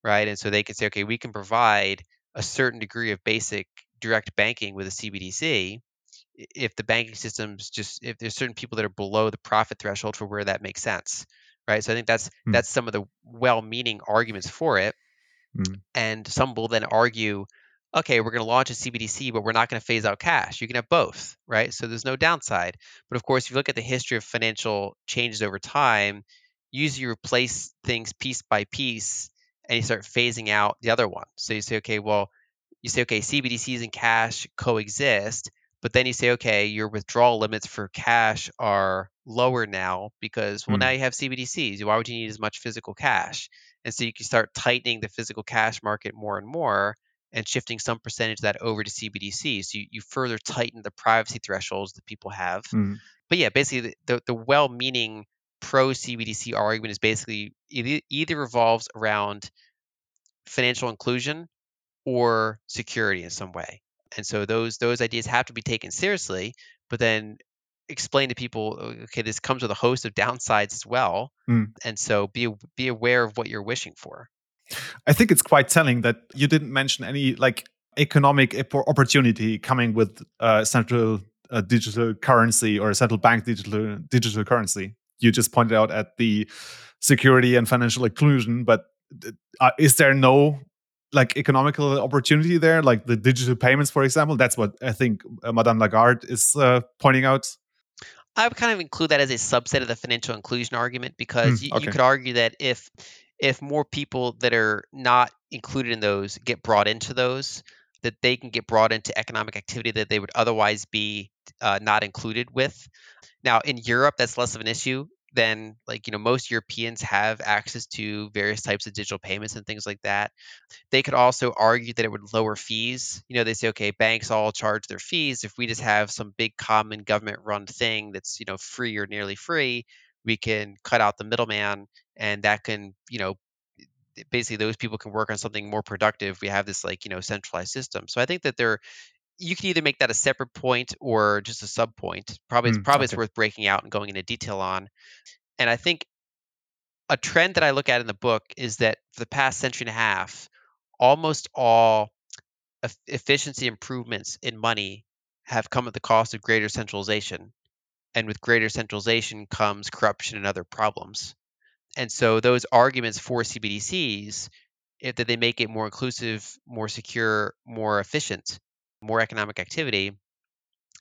right? And so they can say, okay, we can provide a certain degree of basic direct banking with a CBDC if the banking systems just if there's certain people that are below the profit threshold for where that makes sense right so i think that's mm. that's some of the well-meaning arguments for it mm. and some will then argue okay, we're going to launch a CBDC, but we're not going to phase out cash. You can have both, right? So there's no downside. But of course, if you look at the history of financial changes over time, usually you replace things piece by piece and you start phasing out the other one. So you say, okay, well, you say, okay, CBDCs and cash coexist, but then you say, okay, your withdrawal limits for cash are lower now because, well, mm. now you have CBDCs. Why would you need as much physical cash? And so you can start tightening the physical cash market more and more and shifting some percentage of that over to CBDC. So you, you further tighten the privacy thresholds that people have. Mm. But yeah, basically the, the, the well-meaning pro CBDC argument is basically either, either revolves around financial inclusion or security in some way. And so those those ideas have to be taken seriously, but then explain to people, okay, this comes with a host of downsides as well. Mm. And so be be aware of what you're wishing for. I think it's quite telling that you didn't mention any like economic opportunity coming with uh, central uh, digital currency or central bank digital digital currency. You just pointed out at the security and financial inclusion, but uh, is there no like economical opportunity there, like the digital payments, for example? That's what I think uh, Madame Lagarde is uh, pointing out. I would kind of include that as a subset of the financial inclusion argument because mm, okay. you could argue that if if more people that are not included in those get brought into those, that they can get brought into economic activity that they would otherwise be uh, not included with. Now, in Europe, that's less of an issue than like you know most Europeans have access to various types of digital payments and things like that. They could also argue that it would lower fees. You know, they say okay, banks all charge their fees. If we just have some big common government run thing that's you know free or nearly free, we can cut out the middleman and that can you know basically those people can work on something more productive we have this like you know centralized system so i think that there you can either make that a separate point or just a sub point. Probably mm, probably okay. it's worth breaking out and going into detail on. And i think a trend that i look at in the book is that for the past century and a half almost all efficiency improvements in money have come at the cost of greater centralization. And with greater centralization comes corruption and other problems. And so those arguments for CBDCs, if that they make it more inclusive, more secure, more efficient, more economic activity,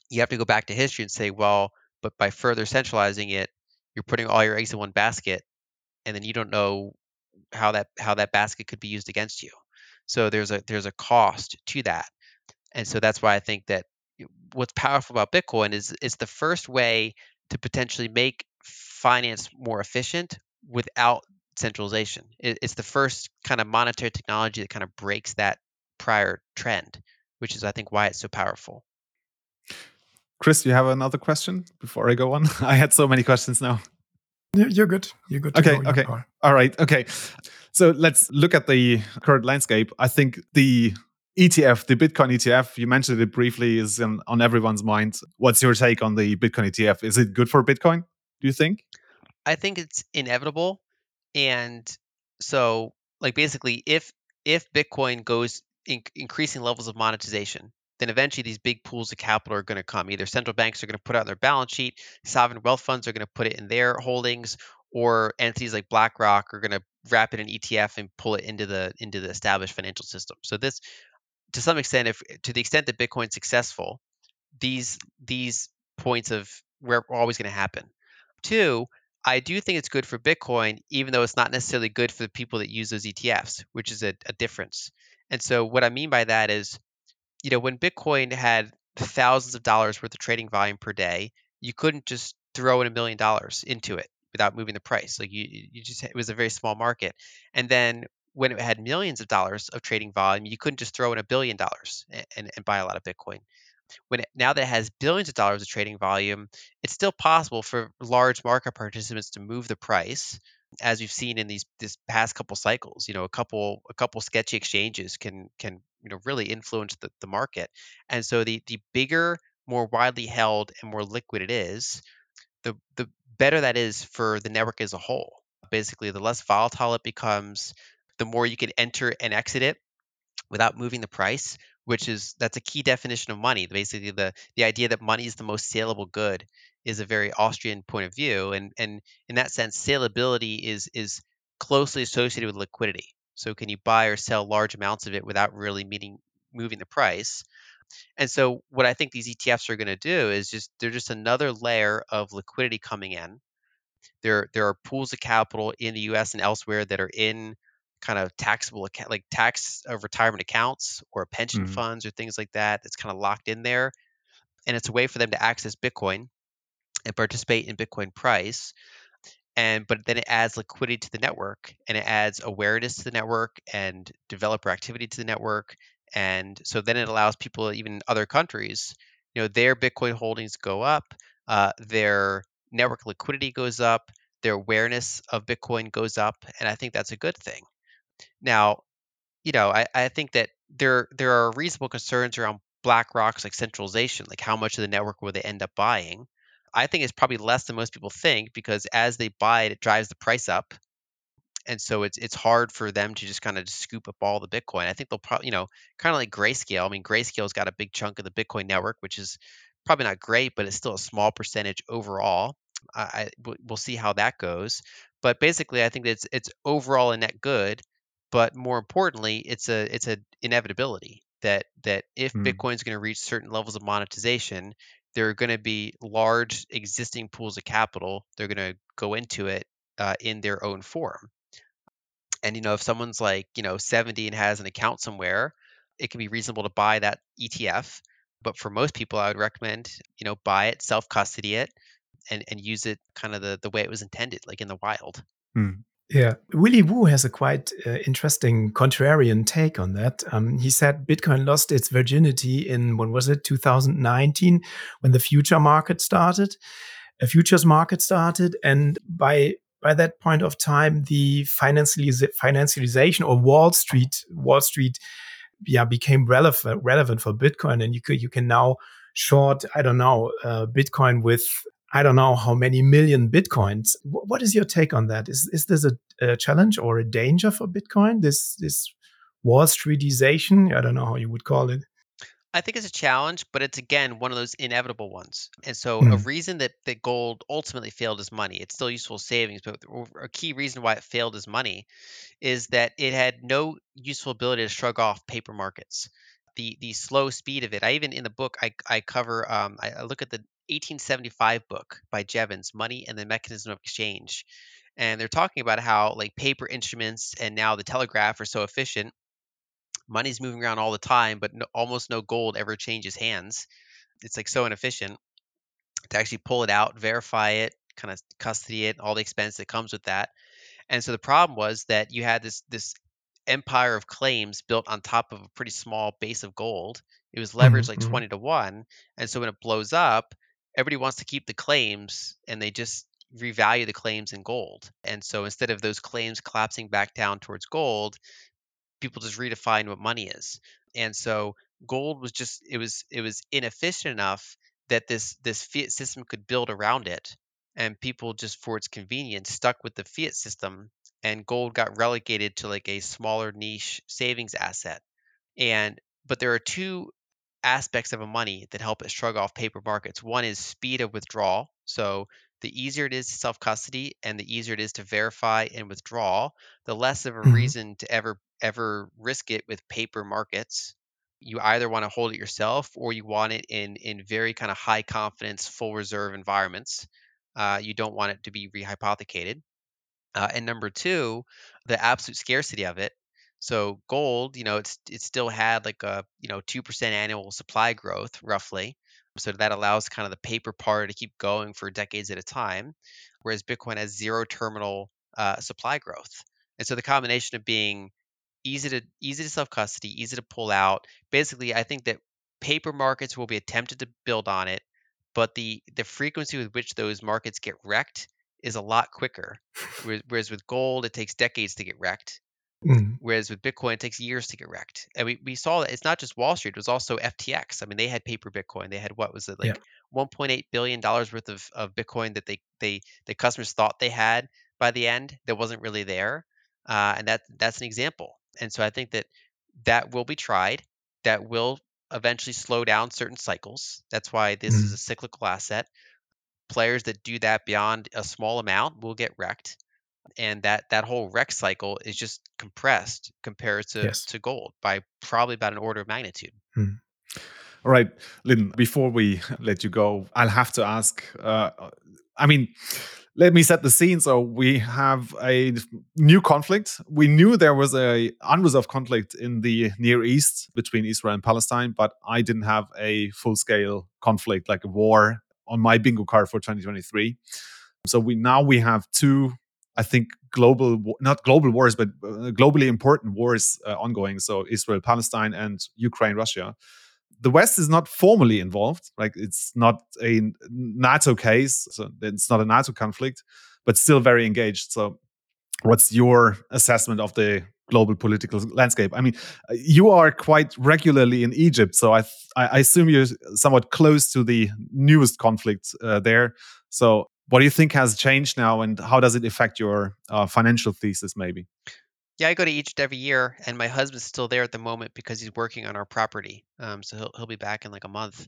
you have to go back to history and say, well, but by further centralizing it, you're putting all your eggs in one basket, and then you don't know how that how that basket could be used against you. So there's a there's a cost to that, and so that's why I think that what's powerful about Bitcoin is it's the first way to potentially make finance more efficient without centralization. It, it's the first kind of monetary technology that kind of breaks that prior trend, which is, I think, why it's so powerful. Chris, you have another question before I go on? I had so many questions now. You're good. You're good. okay. Okay. All right. Okay. So let's look at the current landscape. I think the ETF, the Bitcoin ETF, you mentioned it briefly, is in, on everyone's mind. What's your take on the Bitcoin ETF? Is it good for Bitcoin, do you think? I think it's inevitable. And so, like, basically, if if Bitcoin goes in, increasing levels of monetization, then eventually these big pools of capital are going to come. Either central banks are going to put out their balance sheet, sovereign wealth funds are going to put it in their holdings, or entities like BlackRock are going to wrap it in ETF and pull it into the into the established financial system. So this, to some extent, if to the extent that Bitcoin's successful, these these points of where are always going to happen. Two, I do think it's good for Bitcoin, even though it's not necessarily good for the people that use those ETFs, which is a, a difference. And so what I mean by that is, you know, when Bitcoin had thousands of dollars worth of trading volume per day, you couldn't just throw in a million dollars into it without moving the price. Like you, you just it was a very small market. And then when it had millions of dollars of trading volume, you couldn't just throw in a billion dollars and, and, and buy a lot of Bitcoin when it, now that it has billions of dollars of trading volume, it's still possible for large market participants to move the price, as we've seen in these this past couple cycles. You know, a couple a couple sketchy exchanges can can you know really influence the, the market, and so the the bigger, more widely held, and more liquid it is, the the better that is for the network as a whole. Basically, the less volatile it becomes, the more you can enter and exit it without moving the price which is that's a key definition of money. Basically, the the idea that money is the most saleable good is a very Austrian point of view, and and in that sense, saleability is is closely associated with liquidity. So, can you buy or sell large amounts of it without really meeting moving the price? And so, what I think these ETFs are going to do is just they're just another layer of liquidity coming in. There there are pools of capital in the U.S. and elsewhere that are in kind of taxable account, like tax of retirement accounts or pension mm-hmm. funds or things like that that's kind of locked in there and it's a way for them to access bitcoin and participate in bitcoin price and but then it adds liquidity to the network and it adds awareness to the network and developer activity to the network and so then it allows people even in other countries you know their bitcoin holdings go up uh, their network liquidity goes up their awareness of bitcoin goes up and i think that's a good thing now, you know, I, I think that there there are reasonable concerns around BlackRock's like centralization, like how much of the network will they end up buying. I think it's probably less than most people think because as they buy it, it drives the price up, and so it's it's hard for them to just kind of scoop up all the Bitcoin. I think they'll probably, you know, kind of like Grayscale. I mean, Grayscale's got a big chunk of the Bitcoin network, which is probably not great, but it's still a small percentage overall. I, I we'll see how that goes. But basically, I think it's it's overall a net good but more importantly, it's a it's a inevitability that that if mm. Bitcoin is going to reach certain levels of monetization, there are going to be large existing pools of capital. They're going to go into it uh, in their own form. And you know, if someone's like you know 70 and has an account somewhere, it can be reasonable to buy that ETF. But for most people, I would recommend you know buy it, self custody it, and and use it kind of the the way it was intended, like in the wild. Mm. Yeah, Willy Woo has a quite uh, interesting contrarian take on that. Um, he said Bitcoin lost its virginity in when was it 2019 when the future market started, a futures market started, and by by that point of time, the financialization or Wall Street Wall Street yeah became relevant relevant for Bitcoin, and you could you can now short I don't know uh, Bitcoin with I don't know how many million bitcoins. What is your take on that? Is is this a, a challenge or a danger for Bitcoin? This this Wall Streetization? I don't know how you would call it. I think it's a challenge, but it's again one of those inevitable ones. And so, mm. a reason that, that gold ultimately failed as money, it's still useful savings, but a key reason why it failed as money is that it had no useful ability to shrug off paper markets. The the slow speed of it. I even in the book I, I cover um, I look at the 1875 book by Jevons, Money and the Mechanism of Exchange. And they're talking about how like paper instruments and now the telegraph are so efficient. Money's moving around all the time, but no, almost no gold ever changes hands. It's like so inefficient to actually pull it out, verify it, kind of custody it, all the expense that comes with that. And so the problem was that you had this this empire of claims built on top of a pretty small base of gold. It was leveraged mm-hmm, like mm-hmm. 20 to 1. And so when it blows up, everybody wants to keep the claims and they just revalue the claims in gold. And so instead of those claims collapsing back down towards gold, people just redefine what money is. And so gold was just it was it was inefficient enough that this this fiat system could build around it and people just for its convenience stuck with the fiat system and gold got relegated to like a smaller niche savings asset and but there are two aspects of a money that help it shrug off paper markets. One is speed of withdrawal. So the easier it is to self custody and the easier it is to verify and withdraw the less of a Mhm. reason to ever ever risk it with paper markets. You either want to hold it yourself or you want it in in very kind of high confidence full reserve environments. Uh, you don't want it to be rehypothecated. Uh, and number two the absolute scarcity of it so gold you know it's it still had like a you know 2% annual supply growth roughly so that allows kind of the paper part to keep going for decades at a time whereas bitcoin has zero terminal uh, supply growth and so the combination of being easy to easy to self custody, easy to pull out. Basically, I think that paper markets will be attempted to build on it, but the the frequency with which those markets get wrecked is a lot quicker. Whereas, whereas with gold, it takes decades to get wrecked. Mhm. Whereas with Bitcoin, it takes years to get wrecked. And we, we saw that it's not just Wall Street, it was also FTX. I mean, they had paper Bitcoin. They had what was it Yeah. like 1.8 billion dollars worth of, of Bitcoin that they they the customers thought they had by the end that wasn't really there. Uh, and that that's an example. And so I think that that will be tried. That will eventually slow down certain cycles. That's why this is Mhm. a cyclical asset. Players that do that beyond a small amount will get wrecked and that that whole wreck cycle is just compressed compared to Yes. to gold by probably about an order of magnitude. Mhm. All right, Lyn, before we let you go, I'll have to ask. Uh, I mean, let me set the scene. So we have a new conflict. We knew there was a unresolved conflict in the Near East between Israel and Palestine, but I didn't have a full scale conflict like a war on my bingo card for 2023. So we now we have two, I think, global not global wars, but uh, globally important wars uh, ongoing. So Israel, Palestine, and Ukraine, Russia the West is not formally involved. Like it's not a NATO case, so it's not a NATO conflict, but still very engaged. So, what's your assessment of the global political landscape? I mean, you are quite regularly in Egypt, so I I assume you're somewhat close to the newest conflict uh, there. So, what do you think has changed now, and how does it affect your uh, financial thesis? Maybe. Yeah, I go to Egypt every year, and my husband's still there at the moment because he's working on our property. Um, so he'll he'll be back in like a month.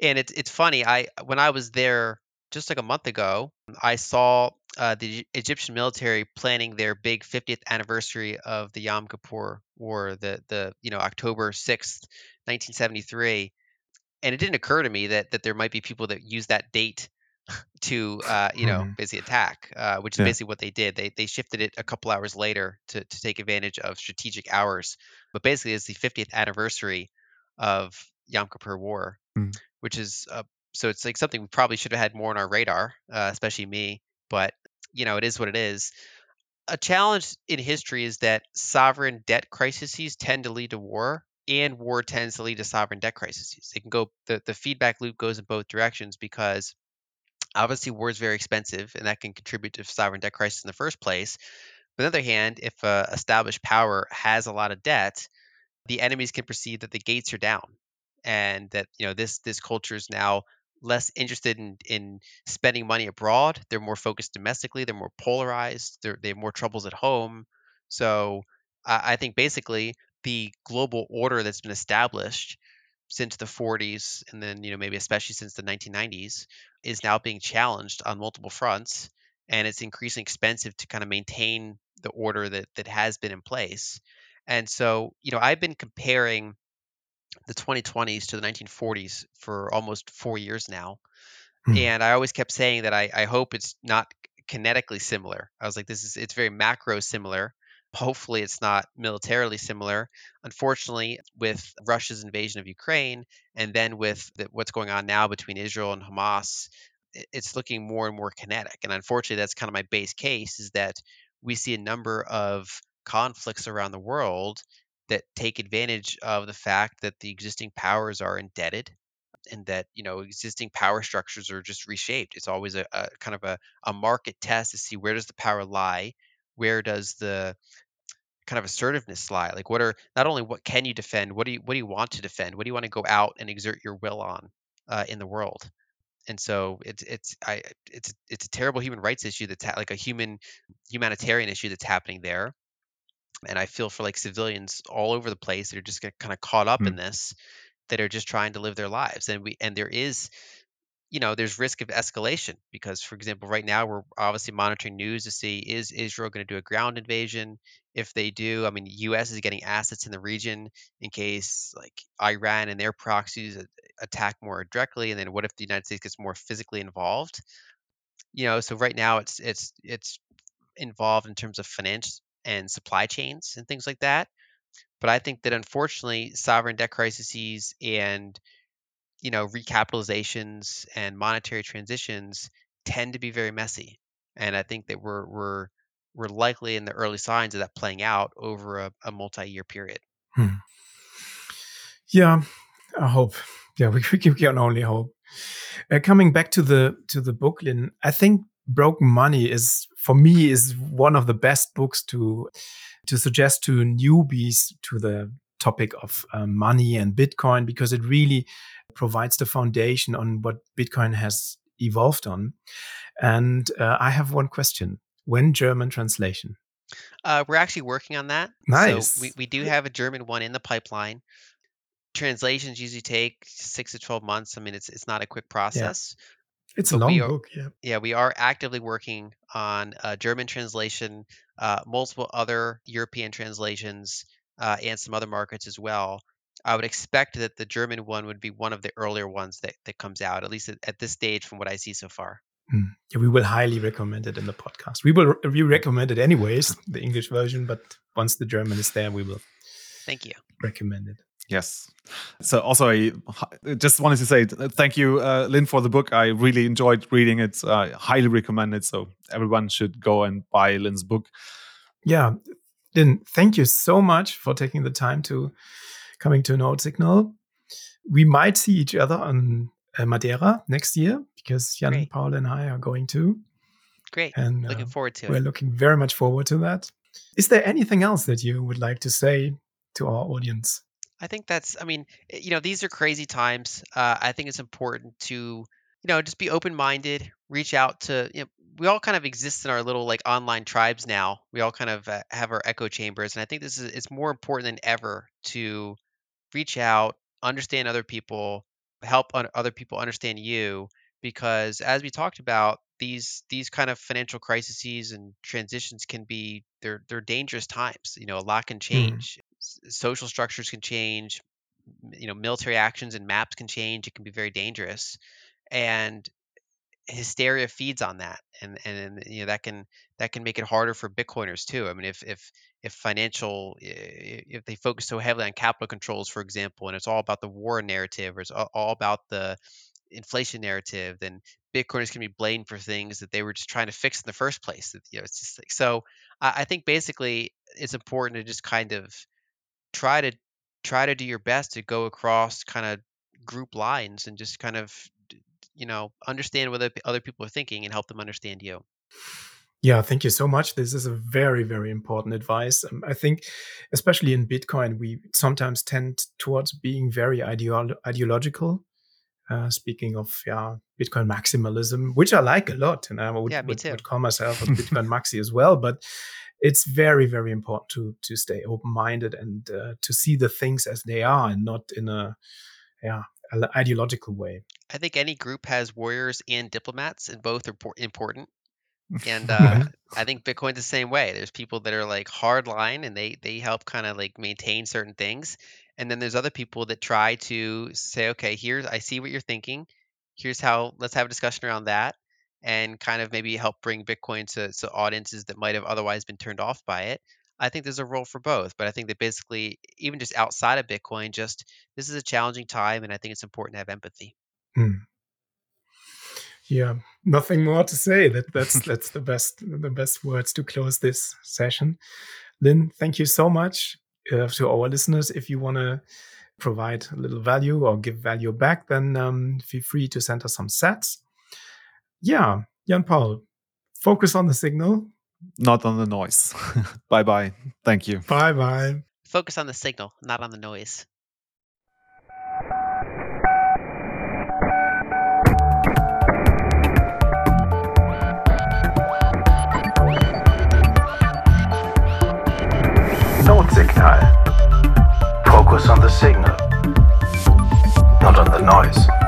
And it's it's funny. I when I was there just like a month ago, I saw uh, the Egyptian military planning their big 50th anniversary of the Yom Kippur War, the the you know October 6th, 1973. And it didn't occur to me that that there might be people that use that date to uh, you know Mhm. basically attack, uh, which is Yeah. basically what they did. They they shifted it a couple hours later to to take advantage of strategic hours. But basically, it's the 50th anniversary of Yom Kippur War, Mm. which is uh, so it's like something we probably should have had more on our radar, uh, especially me. But you know, it is what it is. A challenge in history is that sovereign debt crises tend to lead to war, and war tends to lead to sovereign debt crises. It can go the, the feedback loop goes in both directions because obviously war is very expensive and that can contribute to sovereign debt crisis in the first place. But on the other hand, if a established power has a lot of debt, the enemies can perceive that the gates are down and that you know this this culture is now less interested in in spending money abroad. They're more focused domestically. They're more polarized. They're, they have more troubles at home. So I think basically the global order that's been established since the 40s and then you know maybe especially since the 1990s is now being challenged on multiple fronts and it's increasingly expensive to kind of maintain the order that that has been in place and so you know i've been comparing the 2020s to the 1940s for almost four years now Hmm. and I always kept saying that I, I hope it's not kinetically similar. I was like, this is it's very macro similar. Hopefully, it's not militarily similar. Unfortunately, with Russia's invasion of Ukraine, and then with the, what's going on now between Israel and Hamas, it's looking more and more kinetic. And unfortunately, that's kind of my base case is that we see a number of conflicts around the world that take advantage of the fact that the existing powers are indebted and that you know existing power structures are just reshaped it's always a, a kind of a, a market test to see where does the power lie where does the kind of assertiveness lie. Like, what are not only what can you defend, what do you what do you want to defend? What do you want to go out and exert your will on uh, in the world? And so it's it's I it's it's a terrible human rights issue that's ha- like a human humanitarian issue that's happening there. And I feel for like civilians all over the place that are just kind of caught up Hmm. in this, that are just trying to live their lives. And we and there is you know, there's risk of escalation because, for example, right now we're obviously monitoring news to see is Israel going to do a ground invasion? If they do, I mean, U.S. is getting assets in the region in case like Iran and their proxies attack more directly, and then what if the United States gets more physically involved? You know, so right now it's it's it's involved in terms of finance and supply chains and things like that. But I think that unfortunately, sovereign debt crises and you know, recapitalizations and monetary transitions tend to be very messy. And I think that we're we're we're likely in the early signs of that playing out over a, a multi-year period. Hmm. Yeah, I hope. Yeah, we, we can only hope. Uh, coming back to the to the book, Lyn, I think Broken Money is for me is one of the best books to to suggest to newbies to the topic of um, money and Bitcoin because it really provides the foundation on what Bitcoin has evolved on. And uh, I have one question: When German translation? Uh, we're actually working on that. Nice. So we, we do have a German one in the pipeline. Translations usually take six to twelve months. I mean, it's it's not a quick process. It's a long are- book. Yeah. Yeah, we are actively working on a German translation, uh, multiple other European translations, uh, and some other markets as well. I would expect that the German one would be one of the earlier ones that, that comes out, at least at, at this stage from what I see so far. Mm. Yeah, we will highly recommend it in the podcast. We will we recommend it anyways, the English version, but once the German is there, we will Thank you. recommend it. Yes. So also, I just wanted to say thank you, uh, Lyn, for the book. I really enjoyed reading it. I highly recommend it. So everyone should go and buy Lyn's book. Yeah, then thank you so much for taking the time to coming to a Nodesignal. We might see each other on uh, Madeira next year because Jan, Great. Paul, and I are going to, Great. and uh, Looking forward to it. we're looking very much forward to that. Is there anything else that you would like to say to our audience? I think that's, I mean, eh, you know, these are crazy times. Uh, I think it's important to, you know, just be open minded, reach out to, you know, we all kind of exist in our little like online tribes now. We all kind of uh, have our echo chambers. And I think this is, it's more important than ever to reach out, understand other people, help other people understand you. Because as we talked about, these these kind of financial crises and transitions can be they're they're dangerous times. You know, a lot can hmm. change. S- Social structures can change. You know, military actions and maps can change. It can be very dangerous, and hysteria feeds on that, and and you know that can that can make it harder for Bitcoiners too. I mean, if if if financial if they focus so heavily on capital controls, for example, and it's all about the war narrative or it's all about the inflation narrative, then Bitcoiners can be blamed for things that they were just trying to fix in the first place. You know, it's just like so. I, think basically it's important to just kind of try to try to do your best to go across kind of group lines and just kind of you know understand what other people are thinking and help them understand you. Yeah, thank you so much. This is a very, very important advice. Um, I think, especially in Bitcoin, we sometimes tend towards being very ideolo- ideological. Uh, speaking of yeah, Bitcoin maximalism, which I like a lot, and I would, Yeah, would, would call myself a Bitcoin maxi as well. But it's very, very important to to stay open minded and uh, to see the things as they are, and not in a yeah ideological way. I think any group has warriors and diplomats, and both are important. And uh, I think Bitcoin's the same way. There's people that are like hardline, and they they help kind of like maintain certain things, and then there's other people that try to say, okay, here's I see what you're thinking. Here's how. Let's have a discussion around that, and kind of maybe help bring Bitcoin to, to audiences that might have otherwise been turned off by it. I think there's a role for both, but I think that basically, even just outside of Bitcoin, just this is a challenging time, and I think it's important to have empathy. Hmm. Yeah, nothing more to say. That that's that's the best the best words to close this session. Lyn, thank you so much uh, to our listeners. If you want to provide a little value or give value back, then um, feel free to send us some sats. Yeah, Jan Paul, focus on the signal not on the noise. bye bye. Thank you. Bye bye. Focus on the signal, not on the noise. Nodesignal. Focus on the signal, not on the noise.